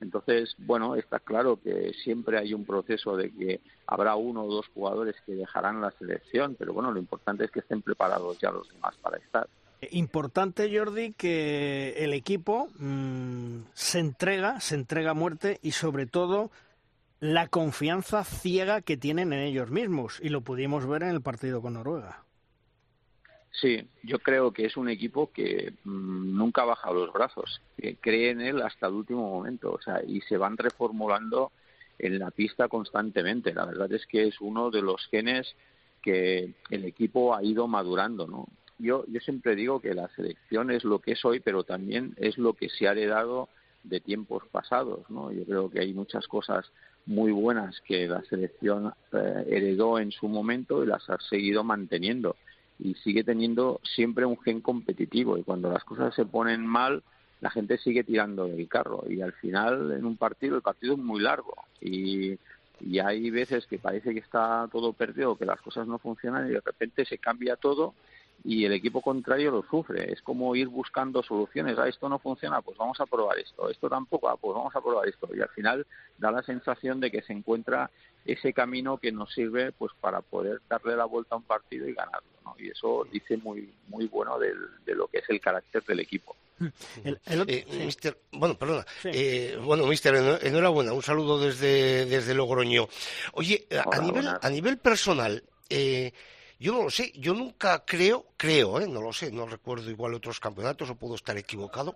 entonces, bueno, está claro que siempre hay un proceso de que habrá uno o dos jugadores que dejarán la selección, pero bueno, lo importante es que estén preparados ya los demás para estar. Importante, Jordi, que el equipo mm, se entrega, se entrega a muerte y sobre todo la confianza ciega que tienen en ellos mismos. Y lo pudimos ver en el partido con Noruega. Sí, yo creo que es un equipo que mm, nunca ha bajado los brazos, que cree en él hasta el último momento, o sea, y se van reformulando en la pista constantemente. La verdad es que es uno de los genes que el equipo ha ido madurando, ¿no? Yo, yo siempre digo que la selección es lo que es hoy, pero también es lo que se ha heredado de tiempos pasados, ¿no? Yo creo que hay muchas cosas muy buenas que la selección eh, heredó en su momento y las ha seguido manteniendo y sigue teniendo siempre un gen competitivo y cuando las cosas se ponen mal la gente sigue tirando del carro y al final en un partido el partido es muy largo y, y hay veces que parece que está todo perdido, que las cosas no funcionan y de repente se cambia todo y el equipo contrario lo sufre. Es como ir buscando soluciones. Ah, esto no funciona, pues vamos a probar esto. Esto tampoco, ah, pues vamos a probar esto. Y al final da la sensación de que se encuentra ese camino que nos sirve pues para poder darle la vuelta a un partido y ganarlo. ¿no? Y eso dice muy muy bueno de lo que es el carácter del equipo. Hmm. Eh, bueno, perdona. Eh, bueno, mister, enhorabuena. Un saludo desde, desde Logroño. Oye, a nivel, a nivel personal, eh, yo no lo sé, yo nunca creo, creo, ¿eh? no lo sé, no recuerdo igual otros campeonatos o puedo estar equivocado,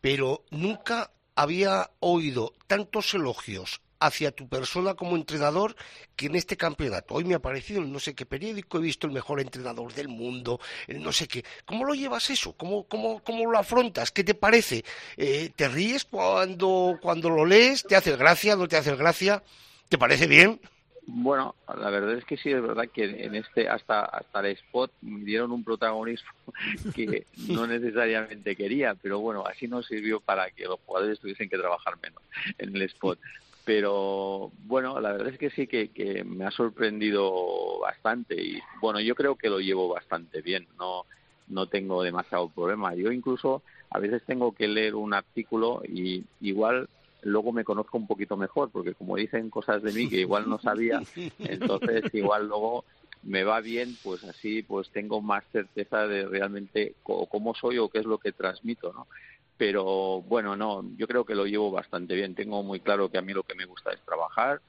pero nunca había oído tantos elogios hacia tu persona como entrenador que en este campeonato. Hoy me ha aparecido en no sé qué periódico, he visto el mejor entrenador del mundo, no sé qué. ¿Cómo lo llevas eso? ¿Cómo, cómo, cómo lo afrontas? ¿Qué te parece? Eh, ¿Te ríes cuando, cuando lo lees? ¿Te hace gracia? ¿No te hace gracia? ¿Te parece bien? Bueno, la verdad es que sí, es verdad que en este hasta hasta el spot me dieron un protagonismo que no necesariamente quería, pero bueno, así nos sirvió para que los jugadores tuviesen que trabajar menos en el spot. Pero bueno, la verdad es que sí que, que me ha sorprendido bastante y bueno, yo creo que lo llevo bastante bien, no no tengo demasiado problema. Yo incluso a veces tengo que leer un artículo y igual luego me conozco un poquito mejor, porque como dicen cosas de mí que igual no sabía, entonces igual luego me va bien, pues así pues tengo más certeza de realmente cómo soy o qué es lo que transmito, ¿no? Pero bueno, no, yo creo que lo llevo bastante bien. Tengo muy claro que a mí lo que me gusta es trabajar,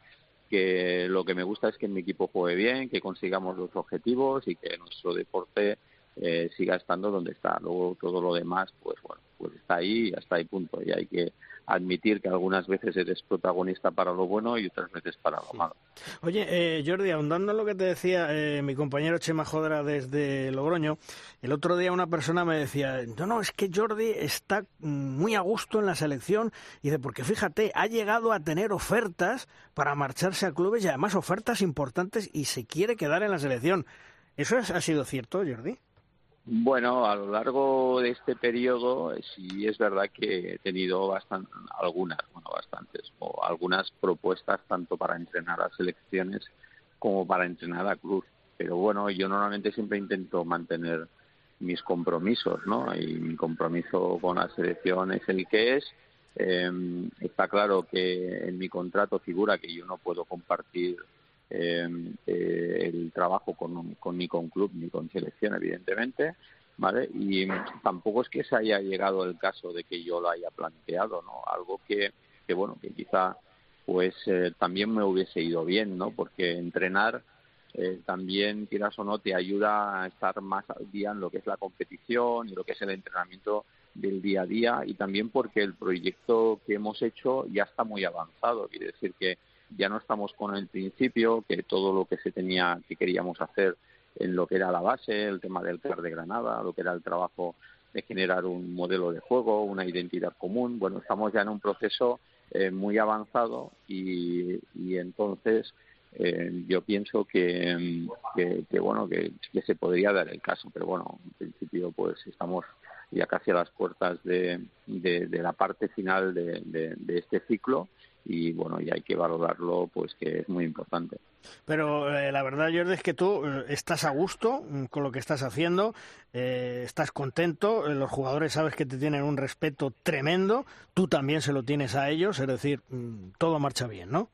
que lo que me gusta es que mi equipo juegue bien, que consigamos los objetivos y que nuestro deporte eh, siga estando donde está. Luego todo lo demás, pues bueno, pues está ahí y hasta ahí punto. Y hay que admitir que algunas veces eres protagonista para lo bueno y otras veces para lo malo. Oye, eh, Jordi, ahondando en lo que te decía eh, mi compañero Chema Jodra desde Logroño, el otro día una persona me decía, no, no, es que Jordi está muy a gusto en la selección, y dice, porque fíjate, ha llegado a tener ofertas para marcharse a clubes y además ofertas importantes y se quiere quedar en la selección. ¿Eso ha sido cierto, Jordi? Bueno, a lo largo de este periodo sí es verdad que he tenido bastan, algunas, bueno, bastantes, o algunas propuestas tanto para entrenar a selecciones como para entrenar a Cruz. Pero bueno, yo normalmente siempre intento mantener mis compromisos, ¿no? Y mi compromiso con la selección es el que es. Eh, está claro que en mi contrato figura que yo no puedo compartir eh, eh, el trabajo con, con, ni con club ni con selección, evidentemente, ¿vale? Y tampoco es que se haya llegado el caso de que yo lo haya planteado, ¿no? Algo que, que bueno, que quizá pues eh, también me hubiese ido bien, ¿no? Porque entrenar eh, también, quieras o no, te ayuda a estar más al día en lo que es la competición y lo que es el entrenamiento del día a día y también porque el proyecto que hemos hecho ya está muy avanzado. Quiere decir que ya no estamos con el principio, que todo lo que se tenía, que queríamos hacer en lo que era la base, el tema del CAR de Granada, lo que era el trabajo de generar un modelo de juego, una identidad común. Bueno, estamos ya en un proceso eh, muy avanzado y, entonces eh, yo pienso que, que, bueno que, se podría dar el caso, pero bueno, en principio pues estamos ya casi a las puertas de, de, la parte final de este ciclo y bueno, y hay que valorarlo, pues que es muy importante. Pero eh, la verdad, Jordi, es que tú eh, estás a gusto mm, con lo que estás haciendo, eh, estás contento, los jugadores sabes que te tienen un respeto tremendo, tú también se lo tienes a ellos, es decir, mm, todo marcha bien, ¿no?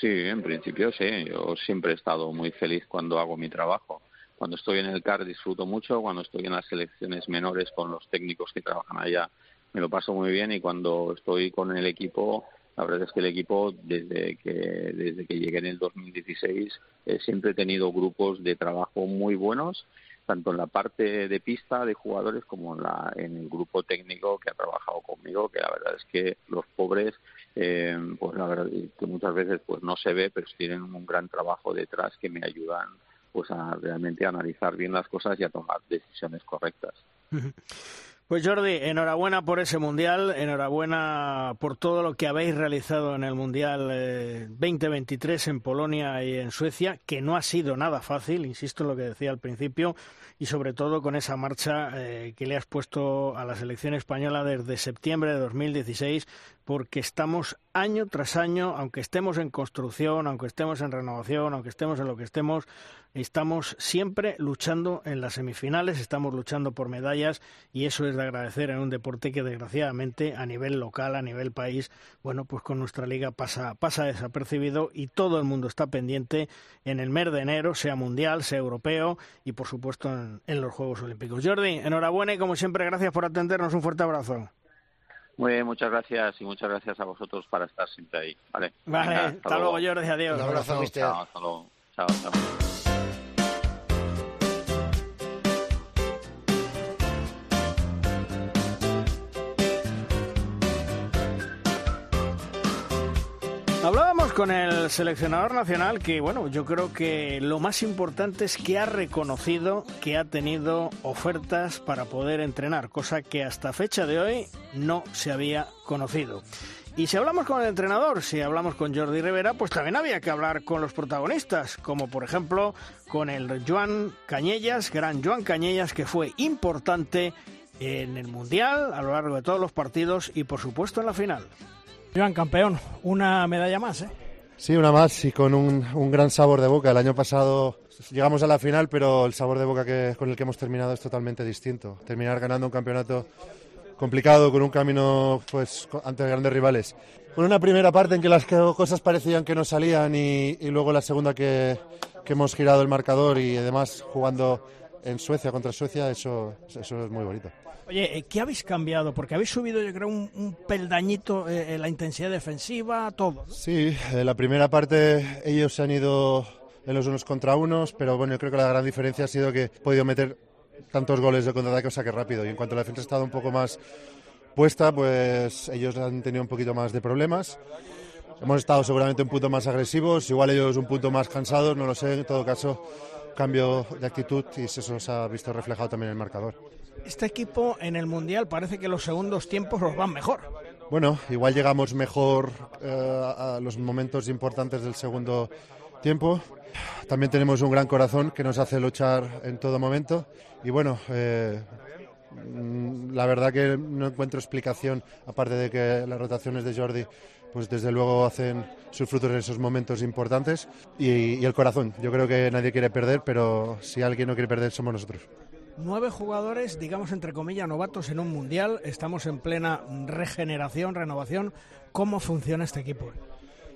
Sí, en principio sí, yo siempre he estado muy feliz cuando hago mi trabajo. Cuando estoy en el CAR disfruto mucho, cuando estoy en las selecciones menores con los técnicos que trabajan allá me lo paso muy bien y cuando estoy con el equipo la verdad es que el equipo, desde que, desde que llegué en el 2016, eh, siempre he tenido grupos de trabajo muy buenos, tanto en la parte de pista de jugadores como en, la, en el grupo técnico que ha trabajado conmigo, que la verdad es que los pobres, eh, pues la verdad que muchas veces pues no se ve, pero tienen un gran trabajo detrás que me ayudan pues a realmente analizar bien las cosas y a tomar decisiones correctas. Pues Jordi, enhorabuena por ese Mundial, enhorabuena por todo lo que habéis realizado en el Mundial 2023 eh, en Polonia y en Suecia, que no ha sido nada fácil, insisto en lo que decía al principio, y sobre todo con esa marcha eh, que le has puesto a la selección española desde septiembre de 2016, porque estamos año tras año, aunque estemos en construcción, aunque estemos en renovación, aunque estemos en lo que estemos, estamos siempre luchando en las semifinales, estamos luchando por medallas y eso es de agradecer en un deporte que desgraciadamente a nivel local, a nivel país, bueno, pues con nuestra liga pasa, pasa desapercibido y todo el mundo está pendiente en el mes de enero, sea mundial, sea europeo y por supuesto en, en los Juegos Olímpicos. Jordi, enhorabuena y como siempre gracias por atendernos, un fuerte abrazo. Muy bien, muchas gracias y muchas gracias a vosotros para estar siempre ahí. Vale, vale hasta, luego, Jordi, adiós. Un abrazo, Chao, hasta luego. Chao, chao. Hablábamos con el seleccionador nacional que, bueno, yo creo que lo más importante es que ha reconocido que ha tenido ofertas para poder entrenar, cosa que hasta fecha de hoy no se había conocido. Y si hablamos con el entrenador, si hablamos con Jordi Rivera, pues también había que hablar con los protagonistas, como por ejemplo con el Joan Cañellas, gran Joan Cañellas, que fue importante en el Mundial, a lo largo de todos los partidos y por supuesto en la final. Iván, campeón, una medalla más, ¿eh? Sí, una más y con un, gran sabor de boca. El año pasado llegamos a la final, pero el sabor de boca que, con el que hemos terminado es totalmente distinto. Terminar ganando un campeonato complicado, con un camino pues ante grandes rivales. Con una primera parte en que las cosas parecían que no salían y, luego la segunda que, que, hemos girado el marcador y además jugando en Suecia contra Suecia, eso, eso es muy bonito. Oye, eh, ¿qué habéis cambiado? Porque habéis subido, yo creo, un, peldañito eh, la intensidad defensiva, todo. Sí, en la primera parte ellos se han ido en los unos contra unos, pero bueno, yo creo que la gran diferencia ha sido que he podido meter tantos goles de contraataque o saque rápido. Y en cuanto a la defensa ha estado un poco más puesta, pues ellos han tenido un poquito más de problemas. Hemos estado seguramente un punto más agresivos, igual ellos un punto más cansados, no lo sé. En todo caso, cambio de actitud y eso se ha visto reflejado también en el marcador. Este equipo en el Mundial parece que los segundos tiempos los van mejor. Bueno, igual llegamos mejor eh, a los momentos importantes del segundo tiempo. También tenemos un gran corazón que nos hace luchar en todo momento. Y bueno, eh, la verdad que no encuentro explicación, aparte de que las rotaciones de Jordi pues desde luego hacen sus frutos en esos momentos importantes y, el corazón. Yo creo que nadie quiere perder, pero si alguien no quiere perder somos nosotros. Nueve jugadores, digamos entre comillas, novatos en un mundial. Estamos en plena regeneración, renovación. ¿Cómo funciona este equipo?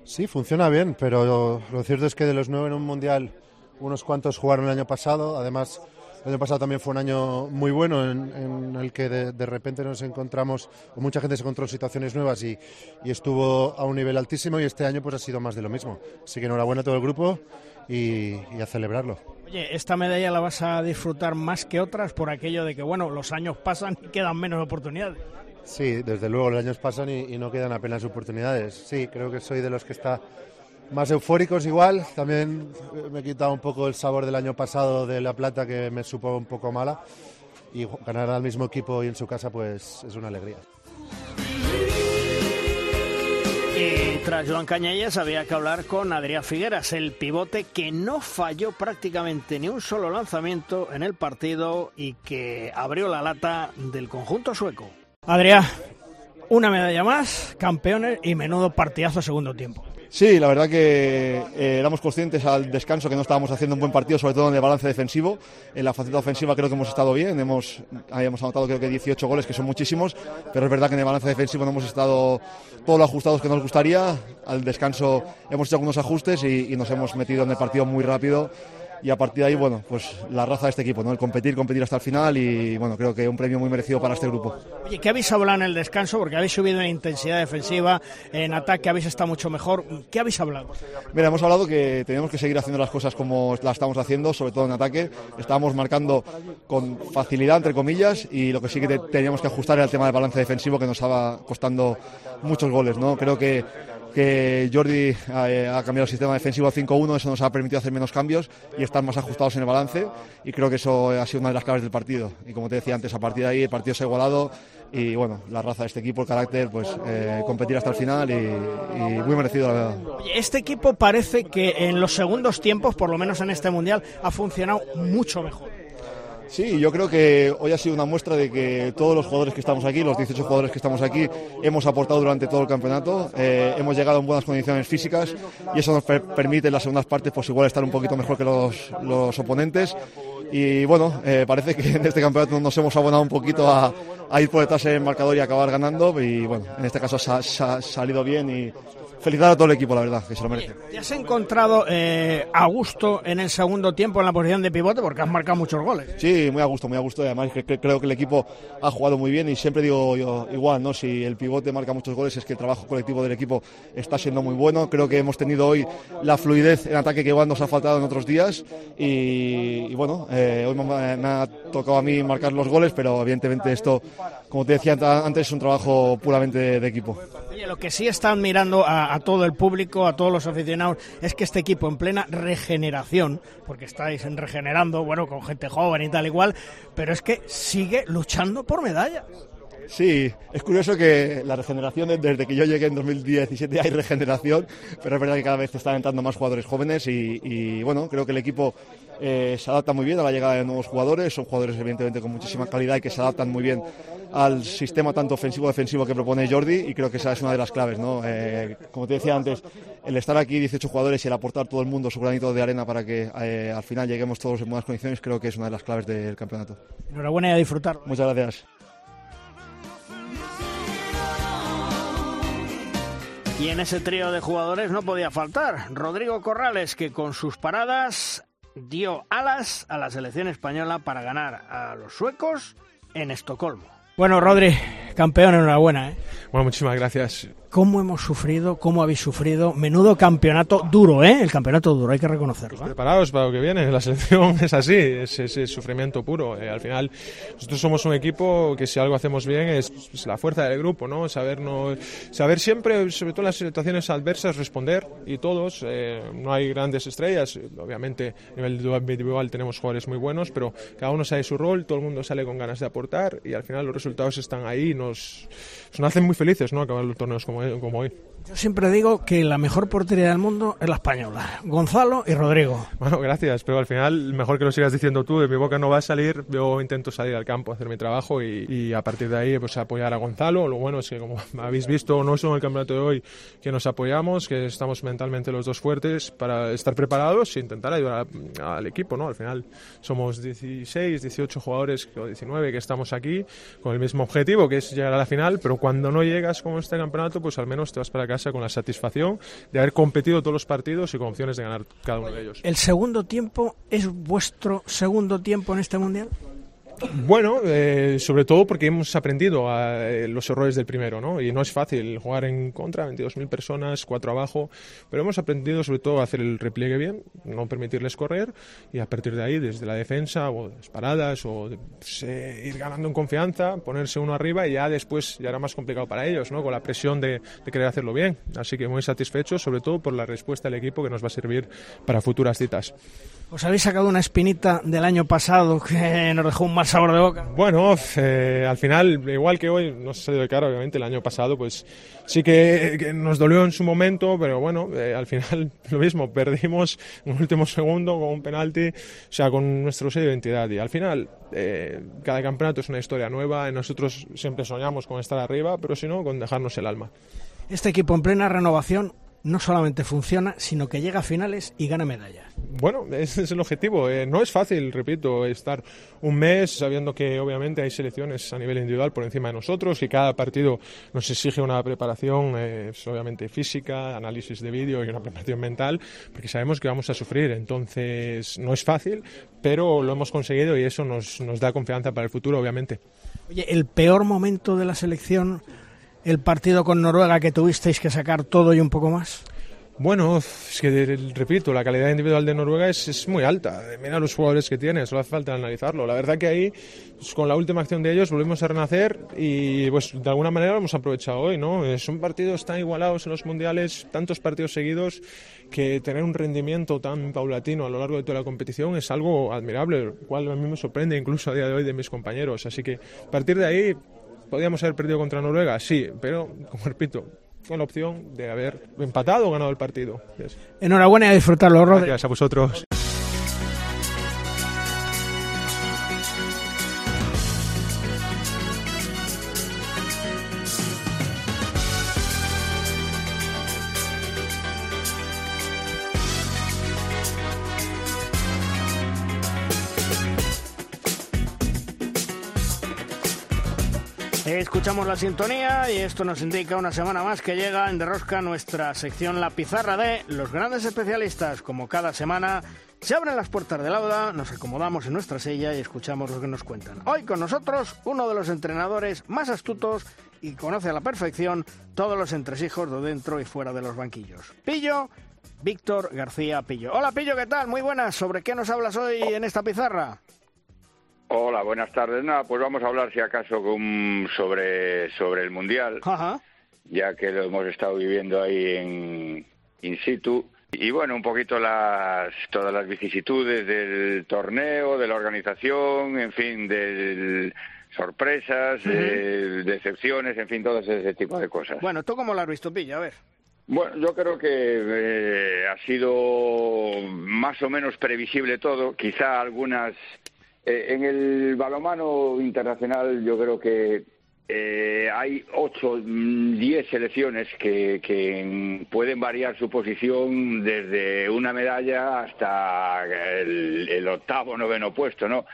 Sí, funciona bien, pero lo cierto es que de los nueve en un mundial, unos cuantos jugaron el año pasado. Además, el año pasado también fue un año muy bueno en, el que de, repente nos encontramos, o mucha gente se encontró en situaciones nuevas y, estuvo a un nivel altísimo y este año pues ha sido más de lo mismo. Así que enhorabuena a todo el grupo y, a celebrarlo. Oye, esta medalla la vas a disfrutar más que otras por aquello de que, bueno, los años pasan y quedan menos oportunidades. Sí, desde luego los años pasan y, y no quedan apenas oportunidades. Sí, creo que soy de los que está más eufóricos igual. También me he quitado un poco el sabor del año pasado de La Plata que me supo un poco mala. Y ganar al mismo equipo y en su casa pues es una alegría. Y tras Joan Cañellas había que hablar con Adrián Figueras, el pivote que no falló prácticamente ni un solo lanzamiento en el partido y que abrió la lata del conjunto sueco. Adrián, una medalla más, campeones y menudo partidazo segundo tiempo. Sí, la verdad que eh, éramos conscientes al descanso que no estábamos haciendo un buen partido, sobre todo en el balance defensivo. En la faceta ofensiva creo que hemos estado bien, hemos, habíamos anotado creo que 18 goles, que son muchísimos, pero es verdad que en el balance defensivo no hemos estado todo lo ajustados que nos gustaría. Al descanso hemos hecho algunos ajustes y nos hemos metido en el partido muy rápido y a partir de ahí, bueno, pues la raza de este equipo, ¿no? El competir, competir hasta el final y, bueno, creo que un premio muy merecido para este grupo. Oye, ¿qué habéis hablado en el descanso? Porque habéis subido en intensidad defensiva, en ataque habéis estado mucho mejor. ¿Qué habéis hablado? Mira, hemos hablado que tenemos que seguir haciendo las cosas como las estamos haciendo, sobre todo en ataque. Estábamos marcando con facilidad, entre comillas, y lo que sí que teníamos que ajustar era el tema del balance defensivo que nos estaba costando muchos goles, ¿no? Creo que que Jordi eh, ha, cambiado el sistema defensivo a 5-1, eso nos ha permitido hacer menos cambios y estar más ajustados en el balance y creo que eso ha sido una de las claves del partido. Y como te decía antes, a partir de ahí el partido se ha igualado y bueno, la raza de este equipo, el carácter, pues eh, competir hasta el final y, y, muy merecido la verdad. Este equipo parece que en los segundos tiempos, por lo menos en este Mundial, ha funcionado mucho mejor. Sí, yo creo que hoy ha sido una muestra de que todos los jugadores que estamos aquí, los 18 jugadores que estamos aquí, hemos aportado durante todo el campeonato, eh, hemos llegado en buenas condiciones físicas y eso nos per permite en las segundas partes pues igual estar un poquito mejor que los, los oponentes. Y bueno, eh, parece que en este campeonato nos hemos abonado un poquito a, a ir por detrás en marcador y acabar ganando. Y bueno, en este caso ha salido bien y felicitar a todo el equipo, la verdad, que se lo merece. ¿Te has encontrado eh, a gusto en el segundo tiempo en la posición de pivote? Porque has marcado muchos goles. Sí, muy a gusto, muy a gusto. Además que, que, creo que el equipo ha jugado muy bien y siempre digo yo, igual, ¿no? Si el pivote marca muchos goles es que el trabajo colectivo del equipo está siendo muy bueno. Creo que hemos tenido hoy la fluidez en ataque que igual nos ha faltado en otros días y, y bueno, eh, hoy me, me ha tocado a mí marcar los goles, pero evidentemente esto, como te decía antes, es un trabajo puramente de, de equipo. Oye, lo que sí están mirando a, a, todo el público, a todos los aficionados, es que este equipo en plena regeneración, porque estáis regenerando, bueno, con gente joven y tal igual, pero es que sigue luchando por medallas. Sí, es curioso que la regeneración, desde que yo llegué en 2017 hay regeneración, pero es verdad que cada vez están entrando más jugadores jóvenes y, y bueno, creo que el equipo eh, se adapta muy bien a la llegada de nuevos jugadores, son jugadores evidentemente con muchísima calidad y que se adaptan muy bien al sistema tanto ofensivo-defensivo que propone Jordi y creo que esa es una de las claves. ¿no? Eh, como te decía antes, el estar aquí 18 jugadores y el aportar todo el mundo su granito de arena para que eh, al final lleguemos todos en buenas condiciones creo que es una de las claves del campeonato. Enhorabuena y a disfrutar. Muchas gracias. Y en ese trío de jugadores no podía faltar Rodrigo Corrales, que con sus paradas dio alas a la selección española para ganar a los suecos en Estocolmo. Bueno, Rodri, campeón, enhorabuena. ¿eh? Bueno, muchísimas gracias cómo hemos sufrido, cómo habéis sufrido. Menudo campeonato duro, ¿eh? El campeonato duro, hay que reconocerlo. ¿eh? Preparados para lo que viene. La selección es así, es, es, es sufrimiento puro. Eh, al final, nosotros somos un equipo que si algo hacemos bien es, es la fuerza del grupo, ¿no? Saber, no, saber siempre, sobre todo en las situaciones adversas, responder. Y todos, eh, no hay grandes estrellas. Obviamente, a nivel individual tenemos jugadores muy buenos, pero cada uno sabe su rol, todo el mundo sale con ganas de aportar y al final los resultados están ahí y nos, nos hacen muy felices, ¿no? Acabar los torneos como como hoy. Yo siempre digo que la mejor portería del mundo es la española, Gonzalo y Rodrigo. Bueno, gracias, pero al final mejor que lo sigas diciendo tú, de mi boca no va a salir, yo intento salir al campo, hacer mi trabajo y, y a partir de ahí pues apoyar a Gonzalo. Lo bueno es que como habéis visto, no solo en el campeonato de hoy, que nos apoyamos, que estamos mentalmente los dos fuertes para estar preparados e intentar ayudar a, al equipo, ¿no? Al final somos 16, 18 jugadores o 19 que estamos aquí con el mismo objetivo, que es llegar a la final, pero cuando no llegas con este campeonato, pues al menos te vas para casa con la satisfacción de haber competido todos los partidos y con opciones de ganar cada uno de ellos. ¿El segundo tiempo es vuestro segundo tiempo en este mundial? Bueno, eh, sobre todo porque hemos aprendido a, eh, los errores del primero, ¿no? Y no es fácil jugar en contra, 22.000 personas, cuatro abajo, pero hemos aprendido sobre todo a hacer el repliegue bien, no permitirles correr y a partir de ahí, desde la defensa o las paradas o pues, eh, ir ganando en confianza, ponerse uno arriba y ya después ya era más complicado para ellos, ¿no? Con la presión de, querer hacerlo bien. Así que muy satisfechos, sobre todo por la respuesta del equipo que nos va a servir para futuras citas. ¿Os habéis sacado una espinita del año pasado que nos dejó un mal sabor de boca? Bueno, eh, al final, igual que hoy, no se ha salido de cara, obviamente, el año pasado, pues sí que, que nos dolió en su momento, pero bueno, eh, al final lo mismo, perdimos un último segundo con un penalti, o sea, con nuestro sello de identidad. Y al final, eh, cada campeonato es una historia nueva, y nosotros siempre soñamos con estar arriba, pero si no, con dejarnos el alma. Este equipo en plena renovación no solamente funciona, sino que llega a finales y gana medallas. Bueno, ese es el objetivo. Eh, no es fácil, repito, estar un mes sabiendo que obviamente hay selecciones a nivel individual por encima de nosotros y cada partido nos exige una preparación, eh, obviamente física, análisis de vídeo y una preparación mental, porque sabemos que vamos a sufrir. Entonces, no es fácil, pero lo hemos conseguido y eso nos, nos da confianza para el futuro, obviamente. Oye, el peor momento de la selección el partido con Noruega que tuvisteis que sacar todo y un poco más? Bueno, es que repito, la calidad individual de Noruega es, muy alta. Mira los jugadores que tiene, solo hace falta analizarlo. La verdad que ahí, pues, con la última acción de ellos, volvimos a renacer y pues de alguna manera lo hemos aprovechado hoy, ¿no? Son partidos tan igualados en los mundiales, tantos partidos seguidos, que tener un rendimiento tan paulatino a lo largo de toda la competición es algo admirable, lo cual a mí me sorprende incluso a día de hoy de mis compañeros. Así que a partir de ahí ¿Podríamos haber perdido contra Noruega? Sí, pero, como repito, con la opción de haber empatado o ganado el partido. Yes. Enhorabuena y a disfrutarlo, Rodri. Gracias a vosotros. Escuchamos la sintonía y esto nos indica una semana más que llega en Derrosca nuestra sección La Pizarra de los grandes especialistas. Como cada semana, se abren las puertas del aula, nos acomodamos en nuestra silla y escuchamos lo que nos cuentan. Hoy con nosotros uno de los entrenadores más astutos y conoce a la perfección todos los entresijos de dentro y fuera de los banquillos. Pillo, Víctor García Pillo. Hola Pillo, ¿qué tal? Muy buenas. ¿Sobre qué nos hablas hoy en esta pizarra? Hola, buenas tardes. Nada, pues vamos a hablar si acaso con, sobre, sobre el Mundial, Ajá. ya que lo hemos estado viviendo ahí en in situ. Y bueno, un poquito las, todas las vicisitudes del torneo, de la organización, en fin, de sorpresas, uh -huh. eh, decepciones, en fin, todo ese tipo de cosas. Bueno, ¿tú cómo lo has visto, Pilla? A ver. Bueno, yo creo que eh, ha sido más o menos previsible todo. Quizá algunas eh, en el balonmano internacional yo creo que eh, hay ocho, mm, diez selecciones que, que, pueden variar su posición desde una medalla hasta el, el octavo, noveno puesto, ¿no?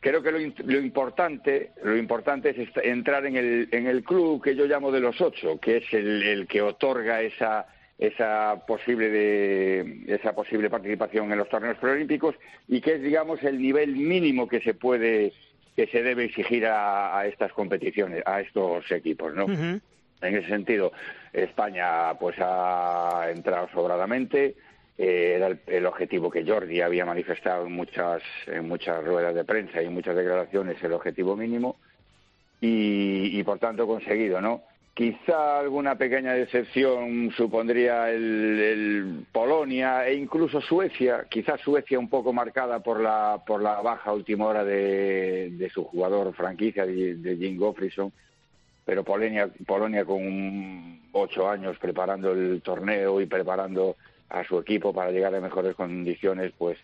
Creo que lo, lo, importante, lo importante es entrar en el, en el club que yo llamo de los ocho, que es el que otorga esa esa posible de, esa posible participación en los torneos preolímpicos y que es digamos el nivel mínimo que se puede que se debe exigir a, a estas competiciones a estos equipos no uh -huh. en ese sentido España pues ha entrado sobradamente. Eh, era el, el, objetivo que Jordi había manifestado en muchas en muchas ruedas de prensa y en muchas declaraciones el objetivo mínimo y, y por tanto conseguido no Quizá alguna pequeña decepción supondría el, el, Polonia e incluso Suecia, quizá Suecia un poco marcada por la, por la baja última hora de, de su jugador franquicia, de, Jim Goffrison, pero Polonia, Polonia con ocho años preparando el torneo y preparando a su equipo para llegar a mejores condiciones, pues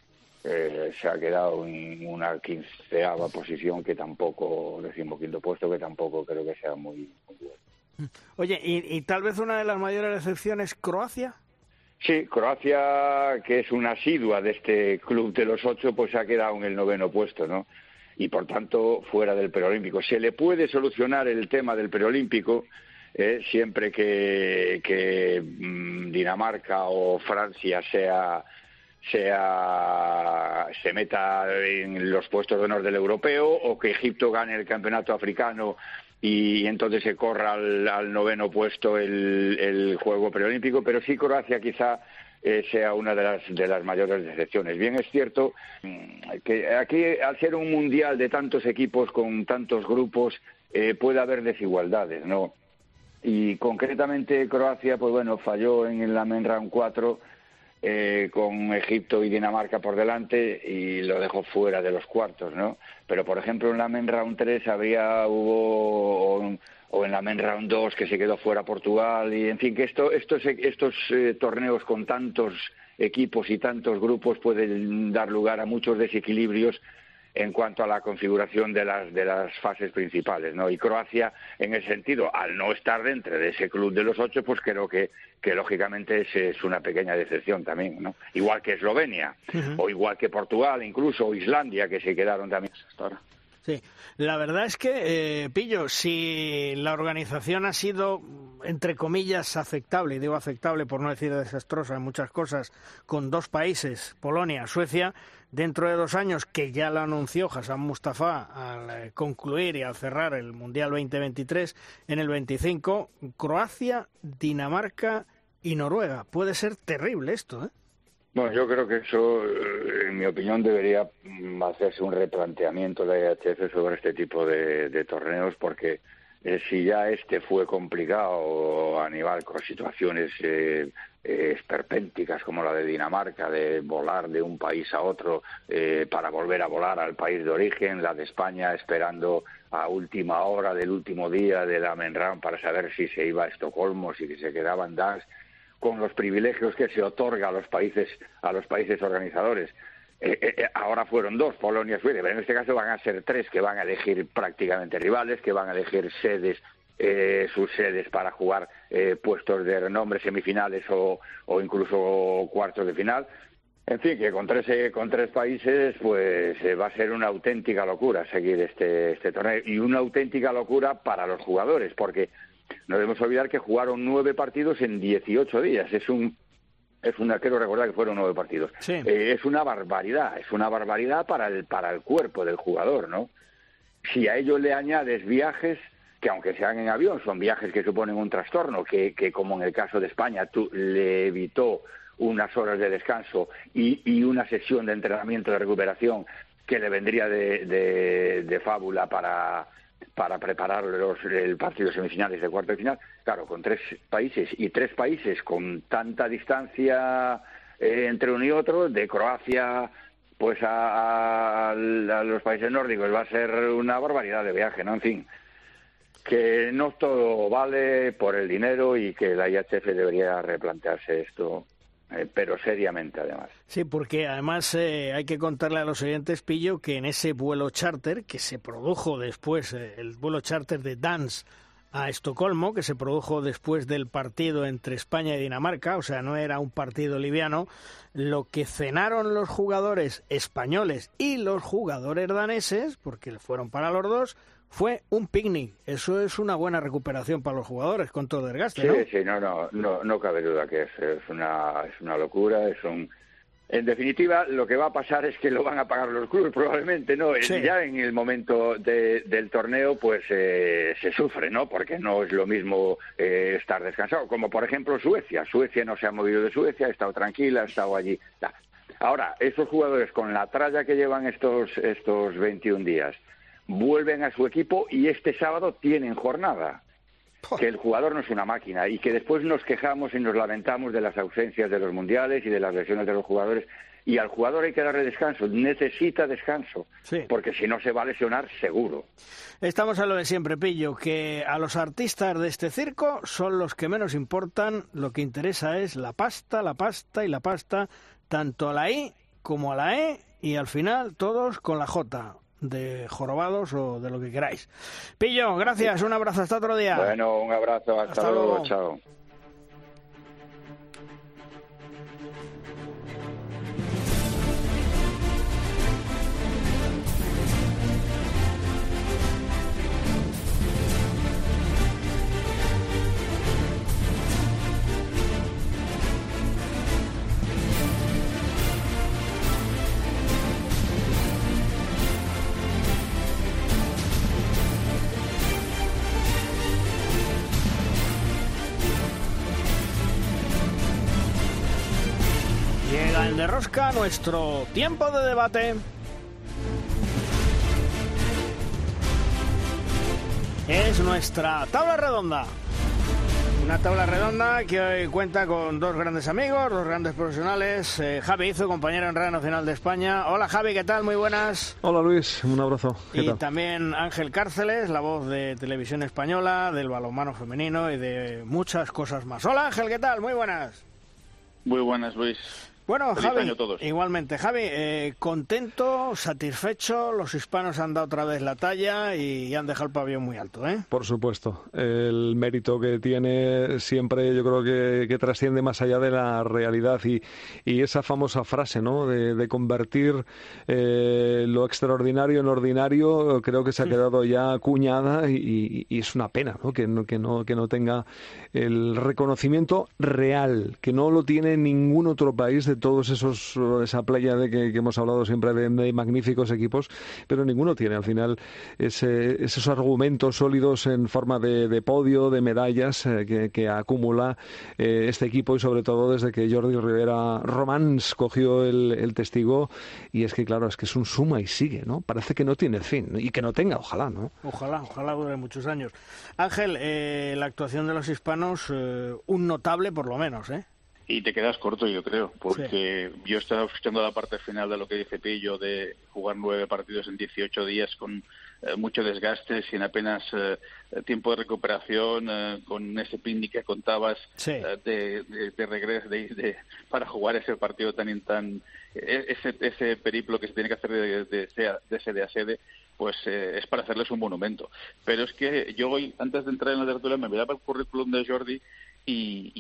eh, se ha quedado en una quinceava posición que tampoco, decimoquinto puesto, que tampoco creo que sea muy, muy bueno. Oye, ¿y, ¿y, tal vez una de las mayores decepciones Croacia? Sí, Croacia, que es una asidua de este club de los ocho, pues ha quedado en el noveno puesto, ¿no? Y por tanto, fuera del preolímpico. Se le puede solucionar el tema del preolímpico eh, siempre que, mmm, Dinamarca o Francia sea sea se meta en los puestos de honor del europeo o que Egipto gane el campeonato africano y entonces se corra al, noveno puesto el, el juego preolímpico, pero sí Croacia quizá eh, sea una de las, de las mayores decepciones. Bien es cierto mm, que aquí, al ser un mundial de tantos equipos con tantos grupos, eh, puede haber desigualdades, ¿no? Y concretamente Croacia, pues bueno, falló en la Men Round 4 eh, con Egipto y Dinamarca por delante y lo dejó fuera de los cuartos, ¿no? Pero, por ejemplo, en la Men Round 3 habría, hubo, o, en la Men Round 2 que se quedó fuera Portugal, y en fin, que esto, estos, estos eh, torneos con tantos equipos y tantos grupos pueden dar lugar a muchos desequilibrios en cuanto a la configuración de las, de las fases principales, ¿no? Y Croacia, en ese sentido, al no estar dentro de ese club de los ocho, pues creo que, que lógicamente es, es una pequeña decepción también, ¿no? Igual que Eslovenia, o igual que Portugal, incluso, o Islandia, que se quedaron también hasta ahora. Sí, la verdad es que, eh, Pillo, si la organización ha sido, entre comillas, aceptable, y digo aceptable por no decir desastrosa en muchas cosas, con dos países, Polonia, Suecia, dentro de dos años, que ya lo anunció Hassan Mustafa al eh, concluir y al cerrar el Mundial 2023 en el 25, Croacia, Dinamarca y Noruega. Puede ser terrible esto, ¿eh? Bueno, yo creo que eso, eh, en mi opinión, debería mm, hacerse un replanteamiento de la IHF sobre este tipo de, torneos, porque eh, si ya este fue complicado a nivel con situaciones eh, esperpénticas como la de Dinamarca, de volar de un país a otro para volver a volar al país de origen, la de España esperando a última hora del último día de la Menram para saber si se iba a Estocolmo, si se quedaba en Dansk con los privilegios que se otorga a los países a los países organizadores. Eh, eh, eh, ahora fueron dos, Polonia y Suecia, pero en este caso van a ser tres que van a elegir prácticamente rivales, que van a elegir sedes, sus sedes para jugar puestos de renombre, semifinales o, o, incluso cuartos de final. En fin, que con tres, con tres países pues va a ser una auténtica locura seguir este, este torneo y una auténtica locura para los jugadores, porque no debemos olvidar que jugaron nueve partidos en 18 días. Es un es una quiero recordar que fueron nueve partidos. Eh, es una barbaridad, es una barbaridad para el para el cuerpo del jugador, ¿no? Si a ello le añades viajes que aunque sean en avión son viajes que suponen un trastorno, que, que como en el caso de España tú, le evitó unas horas de descanso y, y una sesión de entrenamiento de recuperación que le vendría de, de, de fábula para, para preparar los, el partido semifinales de cuarto de final. Claro, con tres países y tres países con tanta distancia eh, entre uno y otro, de Croacia pues a, los países nórdicos va a ser una barbaridad de viaje, ¿no? En fin, que no todo vale por el dinero y que la IHF debería replantearse esto eh, pero seriamente además. Sí, porque además eh, hay que contarle a los oyentes, Pillo, que en ese vuelo charter que se produjo después, eh, el vuelo charter de Dance a Estocolmo, que se produjo después del partido entre España y Dinamarca, o sea, no era un partido liviano, lo que cenaron los jugadores españoles y los jugadores daneses, porque fueron para los dos, fue un picnic. Eso es una buena recuperación para los jugadores con todo el desgaste, ¿no? Sí, sí, no, no, no, no cabe duda que es, es, una, es una locura, es un... En definitiva, lo que va a pasar es que lo van a pagar los clubes probablemente, ¿no? Ya en el momento del torneo, pues eh, se sufre, ¿no? Porque no es lo mismo eh, estar descansado, como por ejemplo Suecia. Suecia no se ha movido de Suecia, ha estado tranquila, ha estado allí. Ahora, esos jugadores con la tralla que llevan estos, estos 21 días, vuelven a su equipo y este sábado tienen jornada. Que el jugador no es una máquina y que después nos quejamos y nos lamentamos de las ausencias de los mundiales y de las lesiones de los jugadores. Y al jugador hay que darle descanso, necesita descanso, porque si no se va a lesionar seguro. Estamos a lo de siempre, Pillo, que a los artistas de este circo son los que menos importan, lo que interesa es la pasta, la pasta y la pasta, tanto a la I como a la E, y al final todos con la J de jorobados o de lo que queráis. Pillo, gracias, un abrazo, hasta otro día. Bueno, un abrazo, hasta, luego, chao. Nuestro tiempo de debate. Es nuestra tabla redonda. Una tabla redonda que hoy cuenta con dos grandes amigos, dos grandes profesionales. Eh, Javi Izo, compañero en Radio Nacional de España. Hola Javi, ¿qué tal? Muy buenas. Hola Luis, un abrazo. ¿Qué y tal? también Ángel Cárceles, la voz de Televisión Española, del balonmano femenino y de muchas cosas más. Hola Ángel, ¿qué tal? Muy buenas. Muy buenas, Luis. Bueno, Feliz Javi, año a todos. igualmente. Javi, eh, contento, satisfecho, los hispanos han dado otra vez la talla y han dejado el pabellón muy alto, ¿eh? Por supuesto. El mérito que tiene siempre yo creo que, que trasciende más allá de la realidad y, y esa famosa frase, ¿no? De, de convertir eh, lo extraordinario en ordinario, creo que se ha quedado ya acuñada y, y- y es una pena, ¿no? Que, no, que, no, que no tenga el reconocimiento real, que no lo tiene ningún otro país de todos esos, esa playa de que, hemos hablado siempre de, magníficos equipos, pero ninguno tiene al final ese- esos argumentos sólidos en forma de, de podio, de medallas eh, que, que acumula eh, este equipo y sobre todo desde que Jordi Rivera Romans cogió el, el testigo y es que claro, es que es un suma y sigue, ¿no? Parece que no tiene fin y que no tenga, ojalá, ¿no? Ojalá, ojalá dure muchos años. Ángel, eh, la actuación de los hispanos, eh, un notable por lo menos, ¿eh? Y te quedas corto, yo creo, porque yo estaba escuchando la parte final de lo que dice Pillo de jugar nueve partidos en 18 días con eh, mucho desgaste, sin apenas eh, tiempo de recuperación, eh, con ese picnic que contabas eh, de, de, de regreso de, de- para jugar ese partido tan tan e- ese, ese periplo que se tiene que hacer de, de, sea- de sede a sede pues eh, es para hacerles un monumento. Pero es que yo hoy, antes de entrar en la tertulia, me miraba el currículum de Jordi y,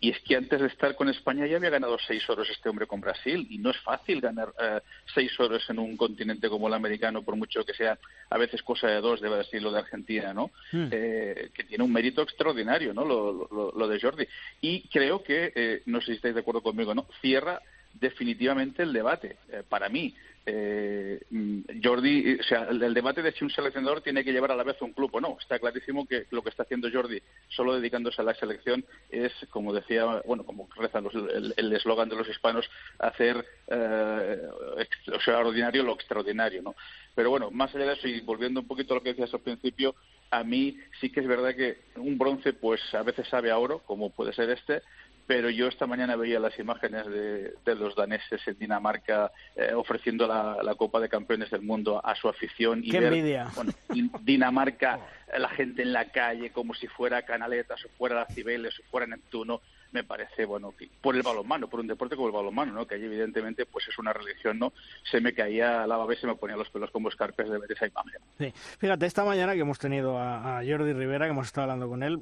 y- es que antes de estar con España ya había ganado seis oros este hombre con Brasil. Y no es fácil ganar eh, seis oros en un continente como el americano por mucho que sea a veces cosa de dos de Brasil o de Argentina no Mm. Eh, que tiene un mérito extraordinario no lo, lo- lo de Jordi. Y creo que eh, no sé si estáis de acuerdo conmigo no cierra definitivamente el debate eh, para mí eh, mm, Jordi, o sea, el, debate de si un seleccionador tiene que llevar a la vez un club o no. Está clarísimo que lo que está haciendo Jordi, solo dedicándose a la selección, es, como decía, bueno, como reza los- el eslogan de los hispanos, hacer eh, ex- o sea, ordinario lo extraordinario, ¿no? Pero bueno, más allá de eso y volviendo un poquito a lo que decías al principio, a mí sí que es verdad que un bronce, pues a veces sabe a oro, como puede ser este, pero yo esta mañana veía las imágenes de, de los daneses en Dinamarca eh, ofreciendo la, la Copa de Campeones del Mundo a su afición y Qué ver envidia. bueno, Dinamarca, eh, la gente en la calle como si fuera Canaletas o fuera la Cibeles o fuera Neptuno, me parece, bueno, por el balonmano, por un deporte como el balonmano, ¿no? Que allí evidentemente pues es una religión, ¿no? Se me caía la babé, se me ponía los pelos como escarpes de ver esa imagen. Sí. Fíjate, esta mañana que hemos tenido a, a Jordi Rivera, que hemos estado hablando con él,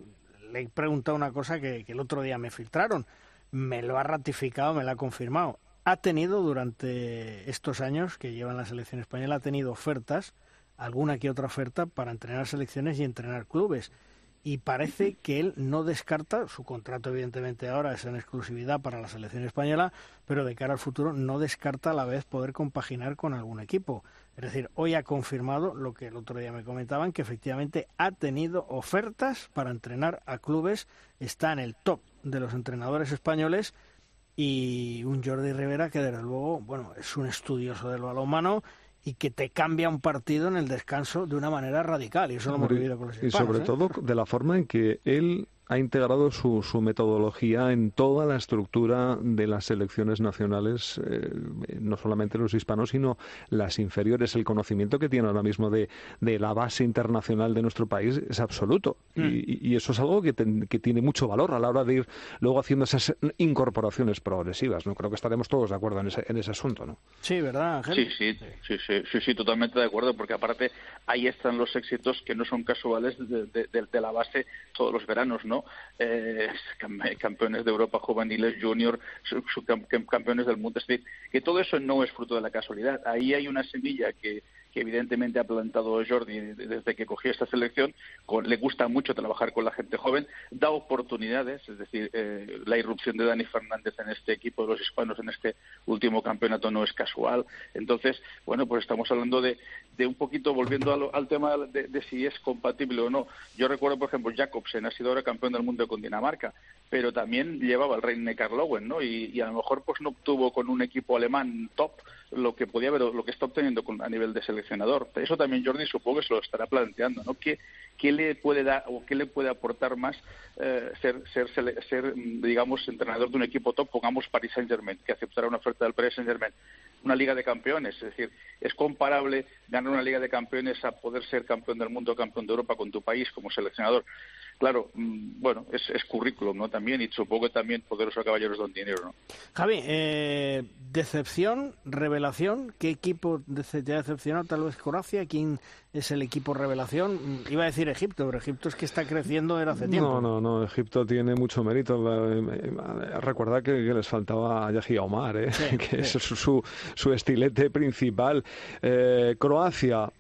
le he preguntado una cosa que, que el otro día me filtraron. Me lo ha ratificado, me lo ha confirmado. Ha tenido durante estos años que lleva en la selección española, ha tenido ofertas, alguna que otra oferta, para entrenar selecciones y entrenar clubes. Y parece que él no descarta, su contrato evidentemente ahora es en exclusividad para la selección española, pero de cara al futuro no descarta a la vez poder compaginar con algún equipo. Es decir, hoy ha confirmado lo que el otro día me comentaban, que efectivamente ha tenido ofertas para entrenar a clubes, está en el top de los entrenadores españoles y un Jordi Rivera que desde luego, bueno, es un estudioso del balonmano y que te cambia un partido en el descanso de una manera radical y eso lo hemos vivido con los y sobre ¿eh? todo de la forma en que él ha integrado su, su metodología en toda la estructura de las selecciones nacionales, eh, no solamente los hispanos, sino las inferiores. El conocimiento que tiene ahora mismo de, de la base internacional de nuestro país es absoluto. Mm. Y, y eso es algo que, ten- que tiene mucho valor a la hora de ir luego haciendo esas incorporaciones progresivas. ¿no? Creo que estaremos todos de acuerdo en ese, en ese asunto. ¿no? Sí, ¿verdad, Ángel? Sí, sí, sí, sí, sí, sí, totalmente de acuerdo, porque aparte ahí están los éxitos que no son casuales de, de- de- de la base todos los veranos, ¿no? Eh, cam- campeones de Europa juveniles, junior, su- su- cam- cam- campeones del mundo, es decir, que todo eso no es fruto de la casualidad. Ahí hay una semilla que, que evidentemente ha plantado Jordi desde que cogió esta selección. Con- le gusta mucho trabajar con la gente joven, da oportunidades, es decir, eh, la irrupción de Dani Fernández en este equipo de los hispanos en este último campeonato no es casual. Entonces, bueno, pues estamos hablando de, de un poquito, volviendo lo- al tema de, si es compatible o no. Yo recuerdo, por ejemplo, Jacobsen ha sido ahora campeón del mundo con Dinamarca pero también llevaba el Rhein Neckar-Löwen, ¿no? Y, a lo mejor pues no obtuvo con un equipo alemán top lo que podía haber, lo que está obteniendo a nivel de seleccionador. Eso también Jordi supongo que se lo estará planteando, ¿no? ¿Qué, qué le puede dar o qué le puede aportar más eh, ser, ser, ser, digamos, entrenador de un equipo top, pongamos Paris Saint-Germain, que aceptará una oferta del Paris Saint-Germain, una Liga de Campeones, es decir, es comparable ganar una Liga de Campeones a poder ser campeón del mundo, campeón de Europa con tu país como seleccionador claro, mm, bueno, es, currículum, ¿no? También, y supongo que también poderosos caballeros don dinero, ¿no? Javi, eh, decepción, revelación, ¿qué equipo te ha decepcionado? Tal vez Croacia, ¿quién es el equipo revelación? Mm, iba a decir Egipto, pero Egipto es que está creciendo desde hace tiempo. No, no, no, Egipto tiene mucho mérito. Recuerda que, les faltaba a Yahi Omar, ¿eh? que es su, su, estilete principal. Eh, Croacia,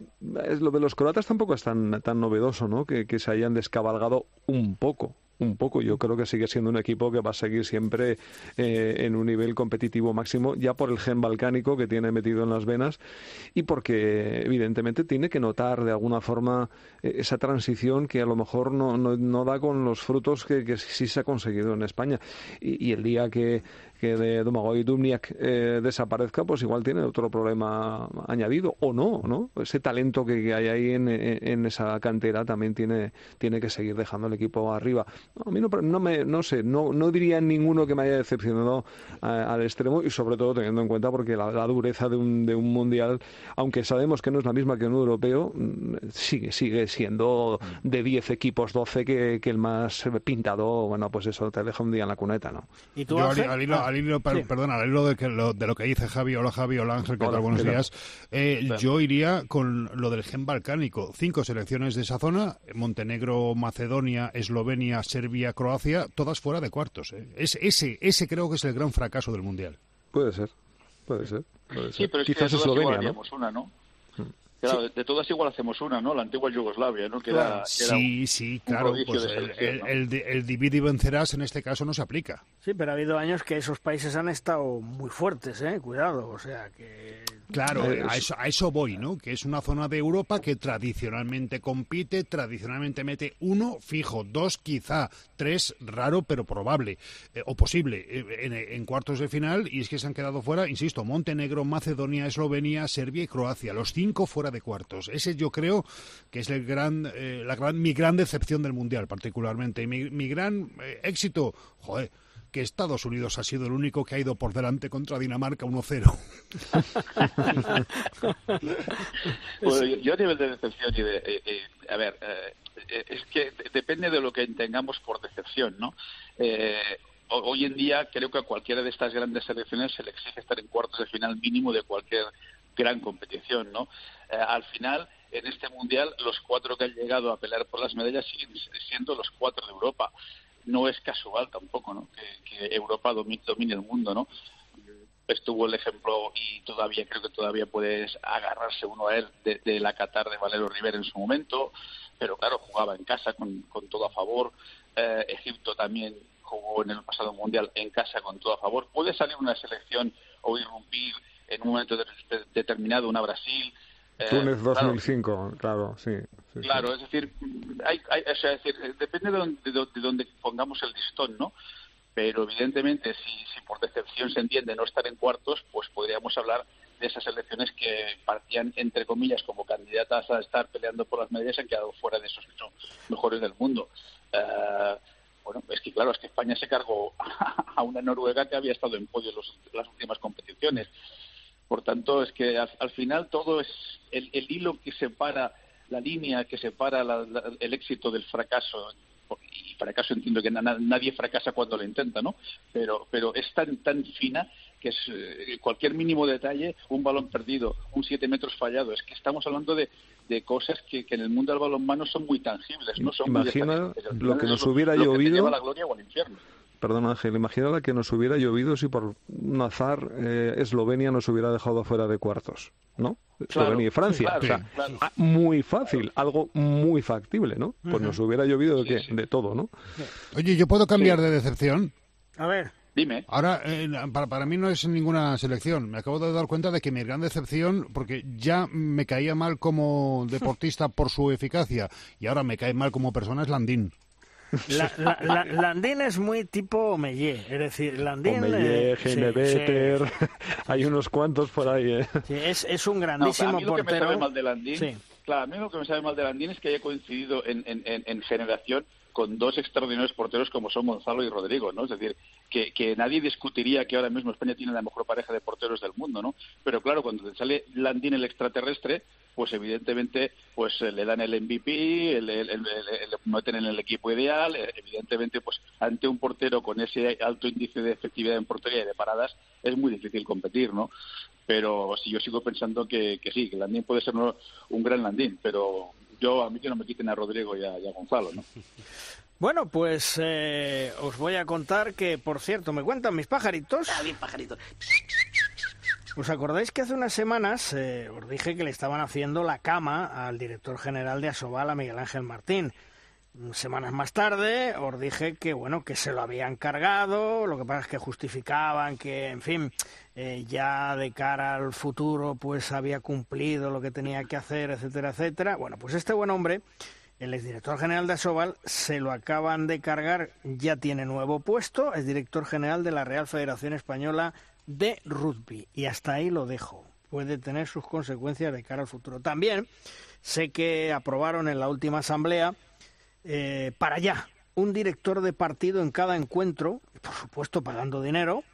es, lo de los croatas tampoco es tan, tan novedoso, ¿no? Que, que se hayan descabalgado un poco un poco. Yo creo que sigue siendo un equipo que va a seguir siempre eh, en un nivel competitivo máximo, ya por el gen balcánico que tiene metido en las venas y porque evidentemente tiene que notar de alguna forma eh, esa transición que a lo mejor no, no, da con los frutos que, que, sí se ha conseguido en España. y el día que que de Domagoj Dumniak eh, desaparezca, pues igual tiene otro problema añadido, o no, ¿no? Ese talento que, hay ahí en, esa cantera también tiene, tiene que seguir dejando el equipo arriba. a mí no, no, me, no sé, no, no diría ninguno que me haya decepcionado eh, al extremo y sobre todo teniendo en cuenta porque la, dureza de un, de un mundial, aunque sabemos que no es la misma que un europeo, mm, sigue, sigue siendo de 10 equipos 12 que, que el más pintado, bueno, pues eso te deja un día en la cuneta, ¿no? ¿Y tú, al hilo, perdona, al hilo de, que, lo, de lo que dice Javi, hola Javi, hola Ángel, ¿qué tal? Buenos días. Eh, yo iría con lo del gen balcánico. Cinco selecciones de esa zona, Montenegro, Macedonia, Eslovenia, Serbia, Croacia, todas fuera de cuartos. ¿eh? Es, ese, ese creo que es el gran fracaso del Mundial. Puede ser, puede ser. Sí, pero es Quizás que Eslovenia, ¿no? Una, ¿no? Claro, de todas igual hacemos una, ¿no? La antigua Yugoslavia, ¿no? Que sí, sí, claro. Pues el, el, divide y vencerás en este caso no se aplica. Sí, pero ha habido años que esos países han estado muy fuertes, ¿eh? Cuidado, o sea que Claro, a eso, a eso voy, ¿no? Que es una zona de Europa que tradicionalmente compite, tradicionalmente mete uno fijo, dos quizá, tres raro pero probable eh, o posible eh, en, cuartos de final y es que se han quedado fuera, insisto, Montenegro, Macedonia, Eslovenia, Serbia y Croacia, los cinco fuera de cuartos. Ese yo creo que es el gran, eh, la gran, mi gran decepción del mundial particularmente y mi, mi gran éxito, joder que Estados Unidos ha sido el único que ha ido por delante contra Dinamarca 1-0. yo a nivel de decepción y de... Eh, eh, a ver, eh, es que depende de lo que entendamos por decepción, ¿no? hoy en día creo que a cualquiera de estas grandes selecciones se le exige estar en cuartos de final mínimo de cualquier gran competición, ¿no? al final, en este mundial, los cuatro que han llegado a pelear por las medallas siguen siendo los cuatro de Europa no es casual tampoco ¿no? que, Europa domine, el mundo. ¿no? Estuvo el ejemplo y todavía creo que todavía puedes agarrarse uno a él de, la Qatar de Valero Rivera en su momento, pero claro, jugaba en casa con, todo a favor. Eh, Egipto también jugó en el pasado mundial en casa con todo a favor. Puede salir una selección o irrumpir en un momento determinado una Brasil, eh, Túnez 2005, claro, sí. Claro, es decir, hay, es decir, depende de donde, pongamos el listón, ¿no? Pero evidentemente, si, si por decepción se entiende no estar en cuartos, pues podríamos hablar de esas elecciones que partían, entre comillas, como candidatas a estar peleando por las medias, han quedado fuera de esos mejores del mundo. Eh, bueno, es que claro, es que España se cargó a una Noruega que había estado en podio en las últimas competiciones. Por tanto, es que al, final todo es el, hilo que separa, la línea que separa el éxito del fracaso. Y fracaso entiendo que nadie fracasa cuando lo intenta, ¿no? Pero, pero es tan, tan fina que es eh, cualquier mínimo detalle, un balón perdido, un siete metros fallado. Es que estamos hablando de, de cosas que, en el mundo del balonmano son muy tangibles, no son Imagina lo que nos hubiera llovido. la gloria o al infierno. Perdón, Ángel, imagínate que nos hubiera llovido si por un azar eh, Eslovenia nos hubiera dejado fuera de cuartos, ¿no? Eslovenia y Francia. o sea, ah, muy fácil, algo muy factible, ¿no? Pues nos hubiera llovido de, de todo, ¿no? Oye, ¿yo puedo cambiar de decepción? A ver. Dime. Ahora, eh, para, para, mí no es ninguna selección. Me acabo de dar cuenta de que mi gran decepción, porque ya me caía mal como deportista por su eficacia y ahora me cae mal como persona, es Landín. La- la- la- Landín es muy tipo Mellé, es decir, Landín... Omeyer, eh, sí, Geneveter, sí. hay unos cuantos por ahí, ¿eh? Sí, es, es un No, grandísimo a mí lo que me portero. sabe mal de Landín, Sí. claro, a mí lo que me sabe mal de Landín es que haya coincidido en, en, en, en generación con dos extraordinarios porteros como son Gonzalo y Rodrigo, ¿no? Es decir, que, que nadie discutiría que ahora mismo España tiene la mejor pareja de porteros del mundo, ¿no? Pero claro, cuando te sale Landín el extraterrestre, pues evidentemente pues eh, le dan el MVP, le meten en el equipo ideal, eh, evidentemente pues ante un portero con ese alto índice de efectividad en portería y de paradas es muy difícil competir, ¿no? Pero si yo sigo pensando que, que sí, que Landín puede ser uno- un gran Landín, pero yo a mí que no me quiten a Rodrigo y a, y a Gonzalo, ¿no? Bueno, pues eh, os voy a contar que, por cierto, me cuentan mis pajaritos. pajaritos. ¿Os acordáis que hace unas semanas eh, os dije que le estaban haciendo la cama al director general de Asobal, a Miguel Ángel Martín? Semanas más tarde os dije que bueno que se lo habían cargado, lo que pasa es que justificaban que, en fin, eh, ya de cara al futuro pues había cumplido lo que tenía que hacer, etcétera, etcétera. Bueno, pues este buen hombre, el exdirector general de Asobal, se lo acaban de cargar, ya tiene nuevo puesto, es director general de la Real Federación Española de Rugby. Y hasta ahí lo dejo. Puede tener sus consecuencias de cara al futuro. También sé que aprobaron en la última asamblea eh, para allá un director de partido en cada encuentro, por supuesto pagando dinero.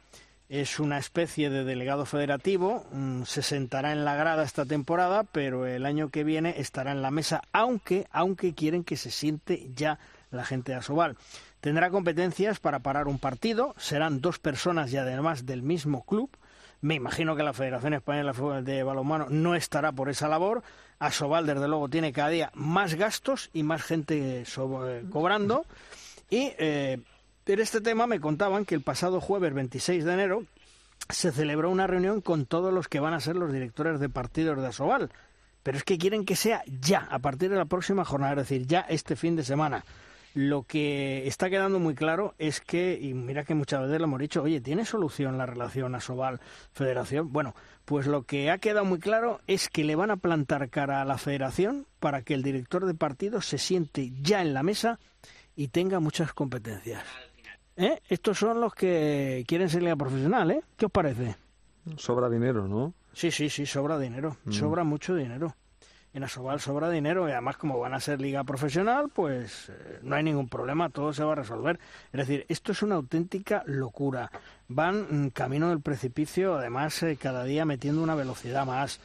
Es una especie de delegado federativo, mm, se sentará en la grada esta temporada, pero el año que viene estará en la mesa, aunque, aunque quieren que se siente ya la gente de Asobal. Tendrá competencias para parar un partido, serán dos personas y además del mismo club. Me imagino que la Federación Española de Balonmano no estará por esa labor. Asobal, desde luego, tiene cada día más gastos y más gente sobre- cobrando. Y eh, en este tema me contaban que el pasado jueves 26 de enero se celebró una reunión con todos los que van a ser los directores de partidos de Asobal. Pero es que quieren que sea ya, a partir de la próxima jornada, es decir, ya este fin de semana. Lo que está quedando muy claro es que, y mira que muchas veces lo hemos dicho, oye, ¿tiene solución la relación Asobal-Federación? Bueno, pues lo que ha quedado muy claro es que le van a plantar cara a la Federación para que el director de partido se siente ya en la mesa y tenga muchas competencias. ¿Eh? Estos son los que quieren ser liga profesional, ¿eh? ¿Qué os parece? Sobra dinero, ¿no? Sí, sí, sí, sobra dinero, Mm. sobra mucho dinero. En Asobal sobra dinero y además como van a ser liga profesional, pues eh, no hay ningún problema, todo se va a resolver. Es decir, esto es una auténtica locura. Van mm, camino del precipicio, además eh, cada día metiendo una velocidad más.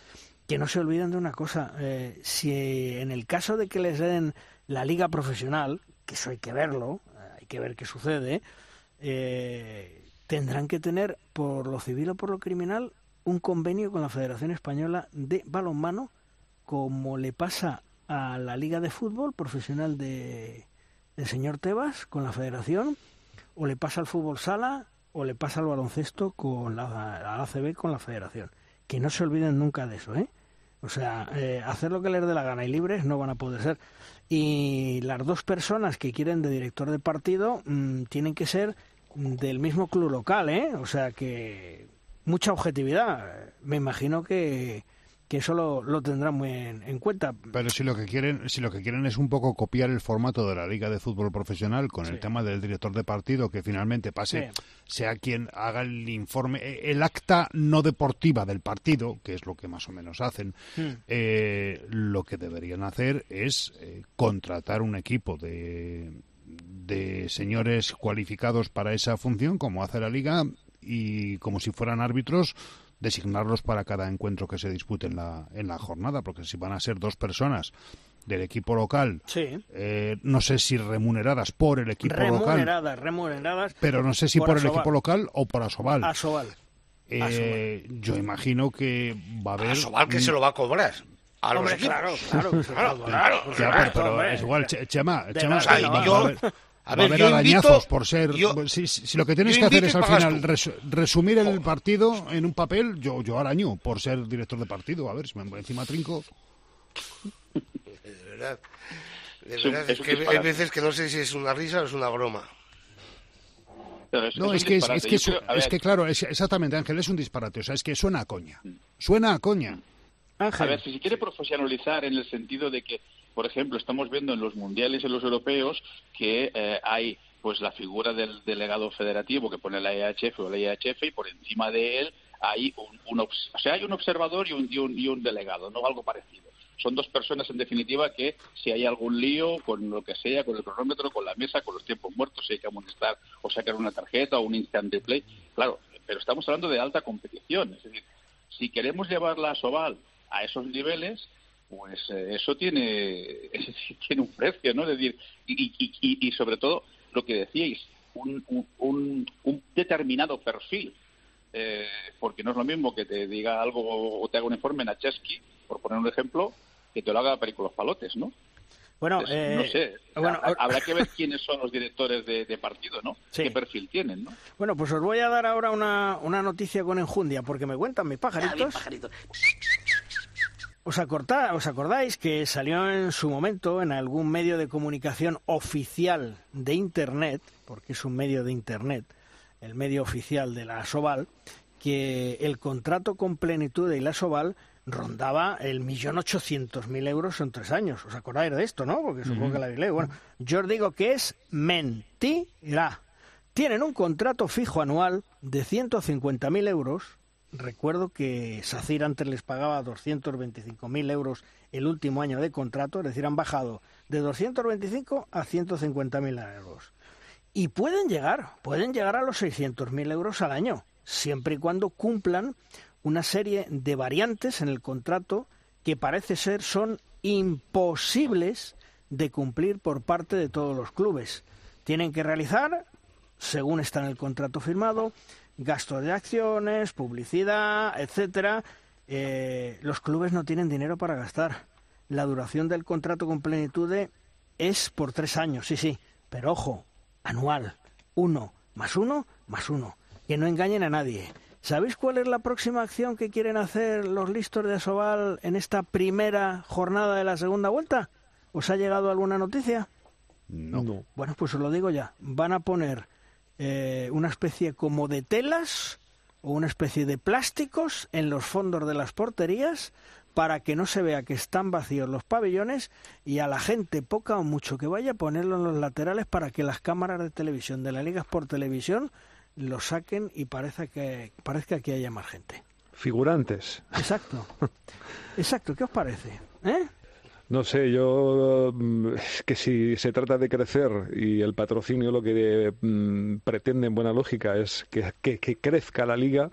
Que no se olviden de una cosa, eh, si en el caso de que les den la liga profesional, que eso hay que verlo, hay que ver qué sucede, tendrán que tener por lo civil o por lo criminal un convenio con la Federación Española de Balonmano, como le pasa a la Liga de Fútbol Profesional de, del señor Tebas con la Federación, o le pasa al fútbol sala, o le pasa al baloncesto con la, la ACB con la Federación. Que no se olviden nunca de eso, ¿eh? O sea, eh, hacer lo que les dé la gana y libres no van a poder ser. Y las dos personas que quieren de director de partido mm, tienen que ser del mismo club local, ¿eh? O sea que mucha objetividad. Me imagino que, que eso lo, lo tendrán muy en, en cuenta. Pero si lo que quieren, si lo que quieren es un poco copiar el formato de la Liga de Fútbol Profesional con el tema del director de partido que finalmente pase, sea quien haga el informe, eh, el acta no deportiva del partido, que es lo que más o menos hacen, Hmm. eh, lo que deberían hacer es eh, contratar un equipo de, de señores cualificados para esa función, como hace la Liga, y como si fueran árbitros, designarlos para cada encuentro que se dispute en la, en la jornada, porque si van a ser dos personas del equipo local, Sí. eh, no sé si remuneradas por el equipo local, Remuneradas, remuneradas. pero no sé si por, el Asobal. equipo local o por Asobal. Asobal. Eh, yo imagino que va a haber... Asobal que se lo va a cobrar. A los Hombre, equipos. claro, claro, claro, Ya, claro. pero, es igual, Che- Chema, Chema. A va ver, haber yo arañazos invito- por ser... yo- si, si lo que tienes que hacer es al final res- resumir el partido en un papel, yo, yo araño por ser director de partido. A ver, si me encima trinco... De verdad. De Es un- verdad, es es que hay veces que no sé si es una risa o es una broma. Pero es- No, es es que, es, es que, creo- a es que claro, es, exactamente, Ángel, es un disparate. O sea, es que suena a coña. Suena a coña. A ver, si se quiere profesionalizar en el sentido de que por ejemplo, estamos viendo en los mundiales y en los europeos que eh, hay pues la figura del delegado federativo que pone la EHF o la EHF y por encima de él hay un, un o sea, hay un observador y un, y un, y un delegado, no algo parecido. Son dos personas en definitiva que si hay algún lío con lo que sea, con el cronómetro, con la mesa, con los tiempos muertos, si hay que amonestar o sacar una tarjeta o un instant replay, claro, pero estamos hablando de alta competición, es decir, si queremos llevar la Soval a esos niveles, pues eh, eso tiene, tiene un precio, ¿no? Es decir, y, y, y sobre todo lo que decíais, un, un, un determinado perfil, eh, porque no es lo mismo que te diga algo o te haga un informe en Acheski, por poner un ejemplo, que te lo haga Perico los Palotes, ¿no? Bueno, no eh, sé. bueno, habrá que ver quiénes son los directores de, de partido, ¿no? ¿Qué perfil tienen, no? Bueno, pues os voy a dar ahora una, una noticia con enjundia, porque me cuentan mis pajaritos. ¿Os, acorta, ¿Os acordáis que salió en su momento en algún medio de comunicación oficial de Internet, porque es un medio de Internet, el medio oficial de la Soval, que el contrato con plenitud de la Soval rondaba el millón ochocientos mil euros en tres años. ¿Os acordáis de esto, no? Porque supongo que la habéis leído. Bueno, yo os digo que es mentira. Tienen un contrato fijo anual de mil euros. Recuerdo que SACIR antes les pagaba mil euros el último año de contrato, es decir, han bajado de 225 a mil euros. Y pueden llegar, pueden llegar a los mil euros al año, siempre y cuando cumplan una serie de variantes en el contrato que parece ser son imposibles de cumplir por parte de todos los clubes. Tienen que realizar, según está en el contrato firmado, gastos de acciones, publicidad, etcétera. Eh, los clubes no tienen dinero para gastar. La duración del contrato con plenitud es por tres años, sí, sí, pero ojo, anual, uno más uno más uno. Que no engañen a nadie. ¿Sabéis cuál es la próxima acción que quieren hacer los listos de Asobal en esta primera jornada de la segunda vuelta? ¿Os ha llegado alguna noticia? No. Bueno, pues os lo digo ya. Van a poner eh, una especie como de telas o una especie de plásticos en los fondos de las porterías para que no se vea que están vacíos los pabellones y a la gente poca o mucho que vaya a ponerlo en los laterales para que las cámaras de televisión de la Liga por Televisión lo saquen y parece que, parezca que haya más gente. Figurantes. Exacto. Exacto. ¿Qué os parece? ¿Eh? No sé, yo mm, que si se trata de crecer y el patrocinio lo que mm, pretende en buena lógica es que, que, crezca la liga,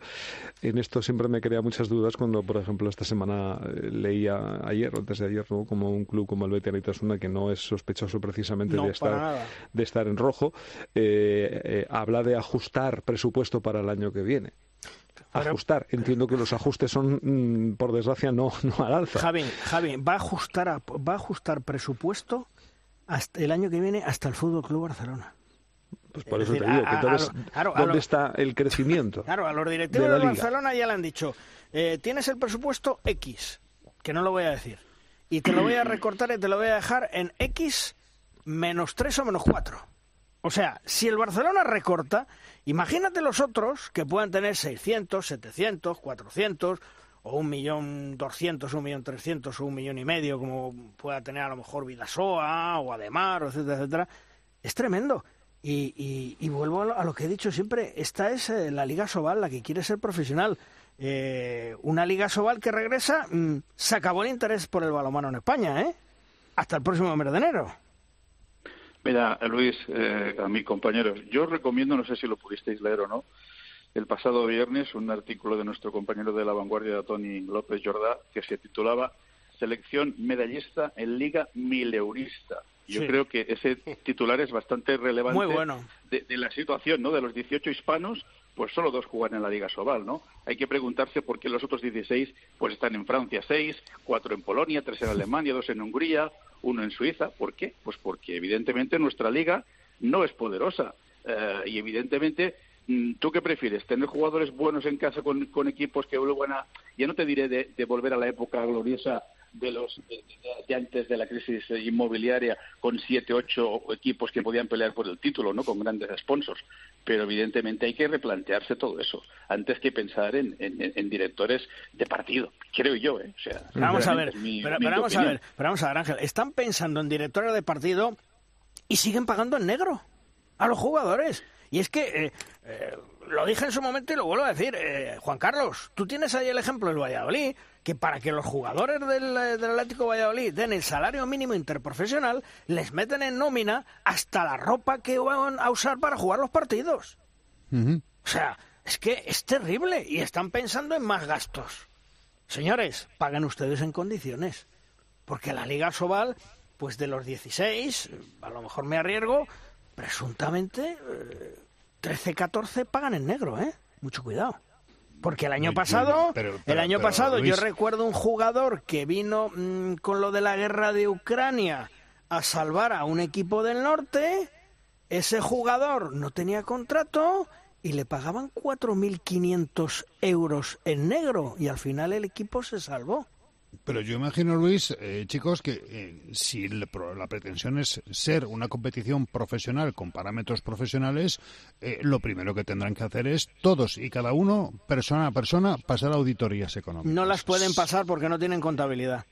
en esto siempre me crea muchas dudas cuando, por ejemplo, esta semana eh, leía ayer antes de ayer, ¿no? como un club como el Betis Una que no es sospechoso precisamente de, estar, de estar en rojo, eh, eh, habla de ajustar presupuesto para el año que viene ajustar. Entiendo que los ajustes son, mm, por desgracia, no, no al alza. Javi, Javi, va a ajustar, va a ajustar presupuesto hasta el año que viene hasta el Fútbol Club Barcelona. Pues por eso te digo, que entonces, ¿dónde está el crecimiento? Claro, a los directivos de, Barcelona ya le han dicho, eh, tienes el presupuesto X, que no lo voy a decir, y te lo voy a recortar y te lo voy a dejar en X menos 3 o menos 4. O sea, si el Barcelona recorta, imagínate los otros que puedan tener 600, 700, 400 o un millón doscientos, un millón trescientos o un millón y medio, como pueda tener a lo mejor Vidasoa o Ademar, etcétera, etcétera. Es tremendo. Y, vuelvo a lo, que he dicho siempre, esta es eh, la Liga Sobal, la que quiere ser profesional. Eh, una Liga Sobal que regresa, mm, se acabó el interés por el balonmano en España, ¿eh? Hasta el próximo mes de enero. Mira, Luis, eh, a mis compañeros, yo recomiendo, no sé si lo pudisteis leer o no, el pasado viernes un artículo de nuestro compañero de la vanguardia, Tony López Jordá, que se titulaba Selección medallista en Liga Mileurista. Yo creo que ese titular es bastante relevante Muy bueno. de, de, la situación, ¿no? De los 18 hispanos, pues solo dos juegan en la Liga Sobal, ¿no? Hay que preguntarse por qué los otros 16 pues están en Francia, seis, cuatro en Polonia, tres en Alemania, dos en Hungría, uno en Suiza. ¿Por qué? Pues porque evidentemente nuestra liga no es poderosa eh, y evidentemente mm, ¿Tú qué prefieres? ¿Tener jugadores buenos en casa con, equipos que vuelvan a, ya no te diré de, volver a la época gloriosa de los de antes de la crisis inmobiliaria con siete, ocho equipos que podían pelear por el título, ¿no? Con grandes sponsors. Pero evidentemente hay que replantearse todo eso antes que pensar en, en, en directores de partido, creo yo, ¿eh? O sea, vamos a ver, mi- pero, mi pero vamos a ver, pero vamos a ver, Ángel, están pensando en directores de partido y siguen pagando en negro a los jugadores. Y es que, eh, eh, lo dije en su momento y lo vuelvo a decir, eh, Juan Carlos, tú tienes ahí el ejemplo del Valladolid, que para que los jugadores del, eh, del Atlético Valladolid den el salario mínimo interprofesional, les meten en nómina hasta la ropa que van a usar para jugar los partidos. O sea, es que es terrible y están pensando en más gastos. Señores, paguen ustedes en condiciones. Porque la Liga Sobal, pues de los 16, a lo mejor me arriesgo, presuntamente eh, 13, 14 pagan en negro, ¿eh? Mucho cuidado. Porque el año pasado, pero- el año pero, pasado yo recuerdo un jugador que vino mm, con lo de la guerra de Ucrania a salvar a un equipo del norte. Ese jugador no tenía contrato y le pagaban 4.500 euros en negro y al final el equipo se salvó. Pero yo imagino, Luis, eh, chicos, que eh, si le pro- la pretensión es ser una competición profesional con parámetros profesionales, eh, lo primero que tendrán que hacer es todos y cada uno, persona a persona, pasar auditorías económicas. No las pueden pasar porque no tienen contabilidad.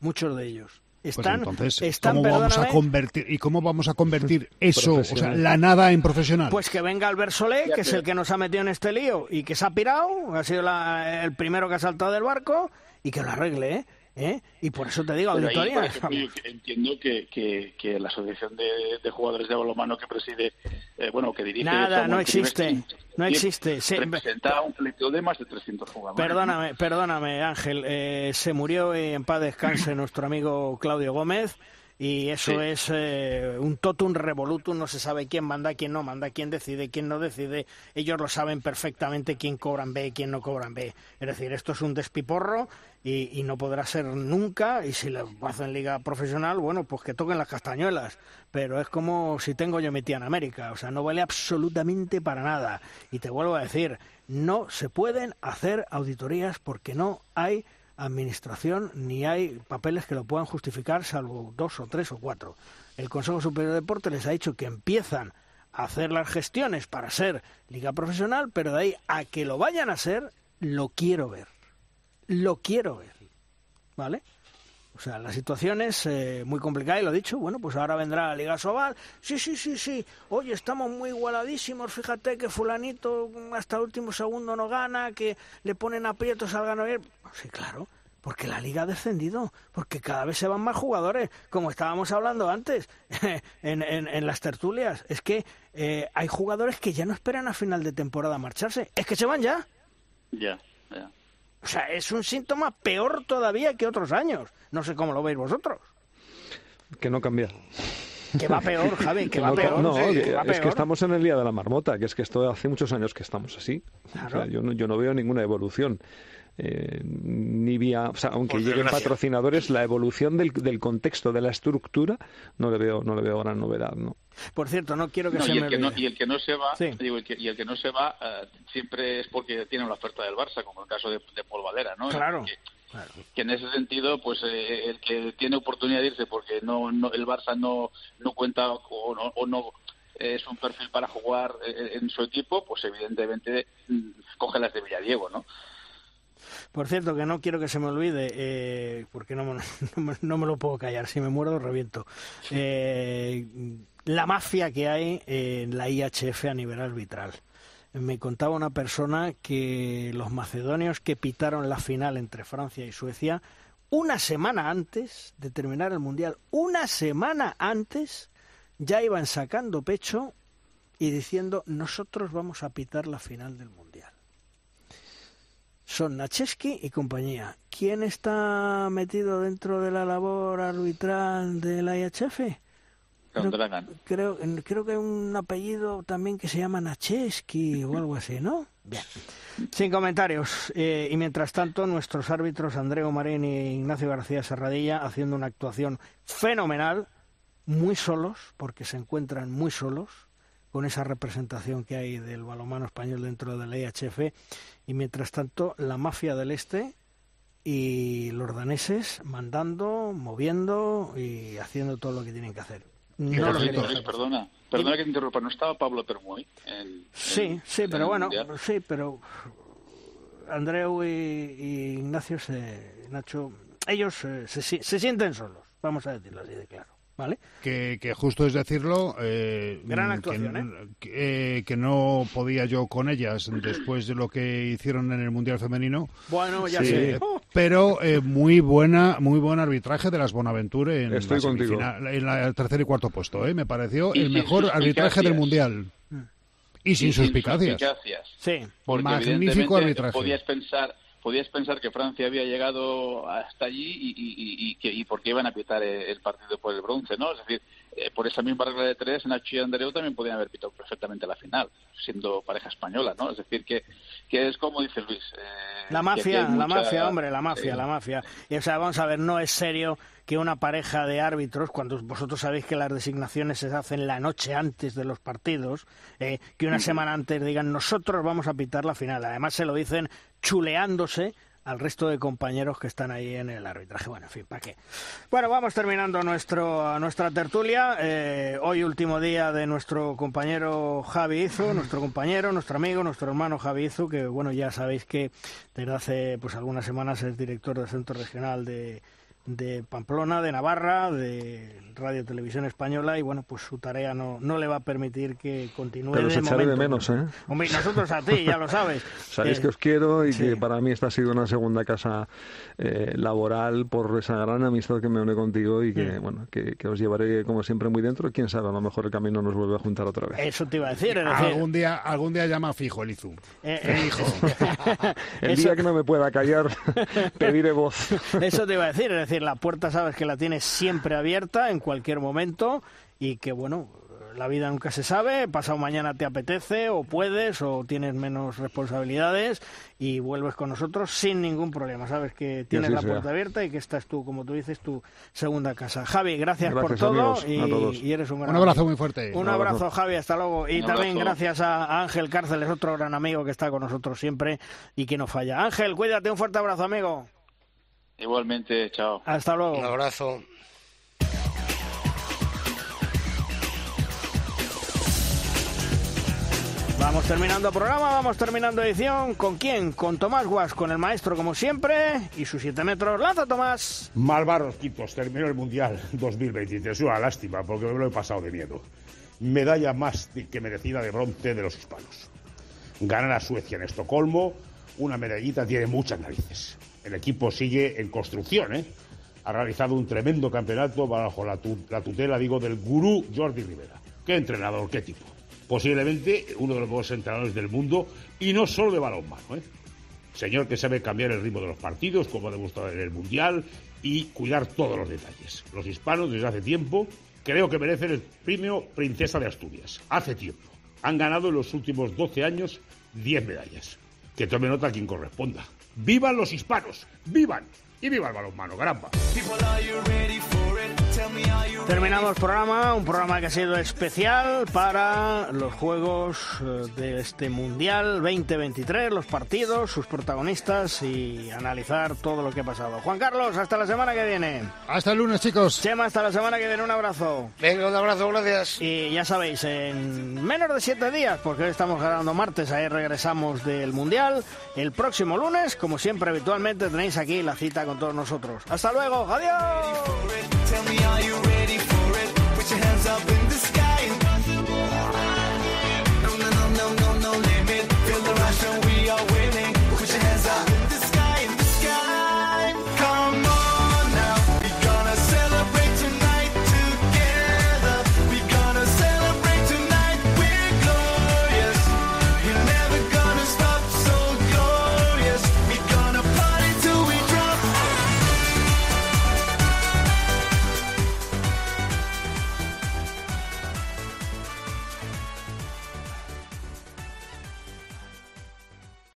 Muchos de ellos. Pues Están, entonces, están ¿cómo vamos a convertir y cómo vamos a convertir eso, o sea, Profesional. la nada en profesional? Pues que venga Albert Solé, que es el que nos ha metido en este lío y que se ha pirado, ha sido la- el primero que ha saltado del barco y que lo arregle, ¿eh? ¿Eh? Y por eso te digo, Pero ahí, por auditoría. ejemplo, entiendo que, que, que la asociación de, de jugadores de balonmano que preside, eh, bueno, que dirige Nada, no existe, no existe. Se- representa un colectivo de más de 300 jugadores. Perdóname, perdóname, Ángel. eh, se murió y en paz descanse nuestro amigo Claudio Gómez. Y eso Sí. es eh, un totum revolutum, no se sabe quién manda, quién no manda, quién decide, quién no decide. Ellos lo saben perfectamente quién cobran B y quién no cobran B. Es decir, esto es un despiporro y, y no podrá ser nunca. Y si lo hacen liga profesional, bueno, pues que toquen las castañuelas. Pero es como si tengo yo mi tía en América. O sea, no vale absolutamente para nada. Y te vuelvo a decir, no se pueden hacer auditorías porque no hay administración ni hay papeles que lo puedan justificar, salvo dos o tres o cuatro. El Consejo Superior de Deporte les ha dicho que empiezan a hacer las gestiones para ser liga profesional, pero de ahí a que lo vayan a ser, lo quiero ver. Lo quiero ver. ¿Vale? O sea, la situación es eh, muy complicada y lo he dicho, bueno, pues ahora vendrá la Liga Sobal. Sí, sí, sí, sí. Oye, estamos muy igualadísimos. Fíjate que fulanito hasta último segundo no gana, que le ponen aprietos al ganar. Sí, claro, porque la Liga ha descendido, porque cada vez se van más jugadores, como estábamos hablando antes en, en- en las tertulias. Es que eh, hay jugadores que ya no esperan a final de temporada marcharse. Es que se van ya. Ya, ya. O sea, es un síntoma peor todavía que otros años. No sé cómo lo veis vosotros. Que no cambia. Que va peor, Javi, que va no, peor. no, sí, que- que va es que estamos en el día de la marmota, que es que esto hace muchos años que estamos así. O sea, Claro. yo, no, yo no veo ninguna evolución. Eh, ni vía, o sea, aunque lleguen patrocinadores, la evolución del, del contexto, de la estructura, no le veo, no le veo gran novedad, ¿no? Por cierto, no quiero que No, se y, me el que no, y el que no se va, Sí. digo, el que- y el que no se va eh, siempre es porque tiene la oferta del Barça, como el caso de, de Paul Valera, ¿no? Claro. Que, que en ese sentido, pues eh, el que tiene oportunidad de irse porque no, no el Barça no, no cuenta o no, o no es un perfil para jugar eh, en su equipo, pues evidentemente mm, coge las de Villadiego, ¿no? Por cierto, que no quiero que se me olvide, eh, porque no, no me lo puedo callar. Si me muerdo, reviento. Eh, la mafia que hay en la IHF a nivel arbitral. Me contaba una persona que los macedonios que pitaron la final entre Francia y Suecia, una semana antes de terminar el Mundial, una semana antes, ya iban sacando pecho y diciendo nosotros vamos a pitar la final del Mundial. Son Nacheski y compañía. ¿Quién está metido dentro de la labor arbitral de la IHF? Dragan. Creo, creo que un apellido también que se llama Nacheski o algo así, ¿no? Bien. Sin comentarios. Eh, y mientras tanto, nuestros árbitros Andreu Marín y Ignacio García Serradilla haciendo una actuación fenomenal, muy solos, porque se encuentran muy solos, con esa representación que hay del balonmano español dentro de la IHF. Y mientras tanto, la mafia del Este y los daneses mandando, moviendo y haciendo todo lo que tienen que hacer. No lo quería. Luis, perdona, perdona que te interrumpa, ¿no estaba Pablo Permuy? En, Sí, sí, pero el bueno, Mundial? sí, pero Andreu y, y Ignacio, se, Nacho, ellos eh, se, si- se sienten solos, vamos a decirlo así de claro, ¿vale? Que, que justo es decirlo, eh, Gran que- actuación, ¿eh? que, eh, que no podía yo con ellas después de lo que hicieron en el Mundial Femenino. Bueno, ya Sí, sé. Pero eh, muy buena, muy buen arbitraje de las Bonaventure en, Estoy la contigo. semifinal- en la- el tercer y cuarto puesto. ¿eh? Me pareció Y el sin mejor arbitraje del. Mundial. Y sin suspicacias. suspicacias. Sí. Porque Magnífico arbitraje. podías pensar podías pensar que Francia había llegado hasta allí y, y, y, y que y por qué iban a pitar el, partido por el bronce, ¿no? Es decir, eh, por esa misma regla de tres, Nacho y Andreu también podían haber pitado perfectamente la final, siendo pareja española, ¿no? Es decir, que, que es como dice Luis. eh, La mafia, la mafia, hombre, la mafia, la mafia. Y, o sea, vamos a ver, no es serio que una pareja de árbitros, cuando vosotros sabéis que las designaciones se hacen la noche antes de los partidos, eh, que una semana antes digan nosotros vamos a pitar la final. Además se lo dicen chuleándose al resto de compañeros que están ahí en el arbitraje. Bueno, en fin, ¿para qué? Bueno, vamos terminando nuestro, nuestra tertulia. Eh, hoy último día de nuestro compañero Javi Izu, nuestro compañero, nuestro amigo, nuestro hermano Javi Izu, que bueno, ya sabéis que desde hace pues algunas semanas es director del Centro Regional de, de Pamplona, de Navarra, de Radio Televisión Española y bueno, pues su tarea no, no le va a permitir que continúe Pero os de echaré de menos, ¿eh? Hombre, y nosotros a ti, ya lo sabes. Sabéis Eh, que os quiero y sí. que para mí esta ha sido una segunda casa eh, laboral por esa gran amistad que me une contigo y que, Mm. bueno, que, que os llevaré como siempre muy dentro. Quién sabe, a lo mejor el camino nos vuelve a juntar otra vez. Eso te iba a decir, decir, Algún día, algún día llama fijo el Izu. Eh, El Eso- día que no me pueda callar, pediré voz. Eso te iba a decir, es decir, la puerta sabes que la tienes siempre abierta en cualquier momento y que bueno, la vida nunca se sabe, pasado mañana te apetece o puedes o tienes menos responsabilidades y vuelves con nosotros sin ningún problema, sabes que tienes la sea. puerta abierta y que esta es tú, como tú dices, tu segunda casa. Javi, gracias, por todo y, a todos. y eres un gran Un abrazo amigo. muy fuerte. Un Un abrazo, abrazo. Javi, hasta luego. Y Un también abrazo. gracias a a Ángel Cárceles, otro gran amigo que está con nosotros siempre y que no falla. Ángel, cuídate, un fuerte abrazo, amigo. Igualmente, chao. Hasta luego. Un abrazo. Vamos terminando programa, vamos terminando edición. ¿Con quién? Con Tomás Guas, con el maestro como siempre y sus 7 metros. ¡Lanza, Tomás! Malvaros Quitos, terminó el Mundial 2023. Una lástima, porque me lo he pasado de miedo. Medalla más que merecida de bronce de los hispanos. Ganar a Suecia en Estocolmo, una medallita tiene muchas narices. El equipo sigue en construcción, ¿eh? Ha realizado un tremendo campeonato bajo la, tu- la tutela, digo, del gurú Jordi Rivera. ¿Qué entrenador, qué tipo? Posiblemente uno de los mejores entrenadores del mundo y no solo de balonmano, ¿eh? Señor que sabe cambiar el ritmo de los partidos, como ha demostrado en el Mundial, y cuidar todos los detalles. Los hispanos, desde hace tiempo, creo que merecen el premio Princesa de Asturias. Hace tiempo. Han ganado en los últimos 12 años 10 medallas. Que tome nota quien corresponda. ¡Vivan los hispanos! ¡Vivan! Y viva el balonmano, caramba. Terminamos programa, un programa que ha sido especial para los juegos eh, de este Mundial 2023, los partidos, sus protagonistas y analizar todo lo que ha pasado. Juan Carlos, hasta la semana que viene. Hasta el lunes, chicos. Chema, hasta la semana que viene, un abrazo. Venga, un abrazo, gracias. Y ya sabéis, en menos de siete días, porque hoy estamos grabando martes, ahí regresamos del Mundial. El próximo lunes, como siempre habitualmente, tenéis aquí la cita con todos nosotros. Hasta luego, adiós. Are you ready for it? Put your hands up in the sky. No, no, no, no, no, no limit. Feel the rush we are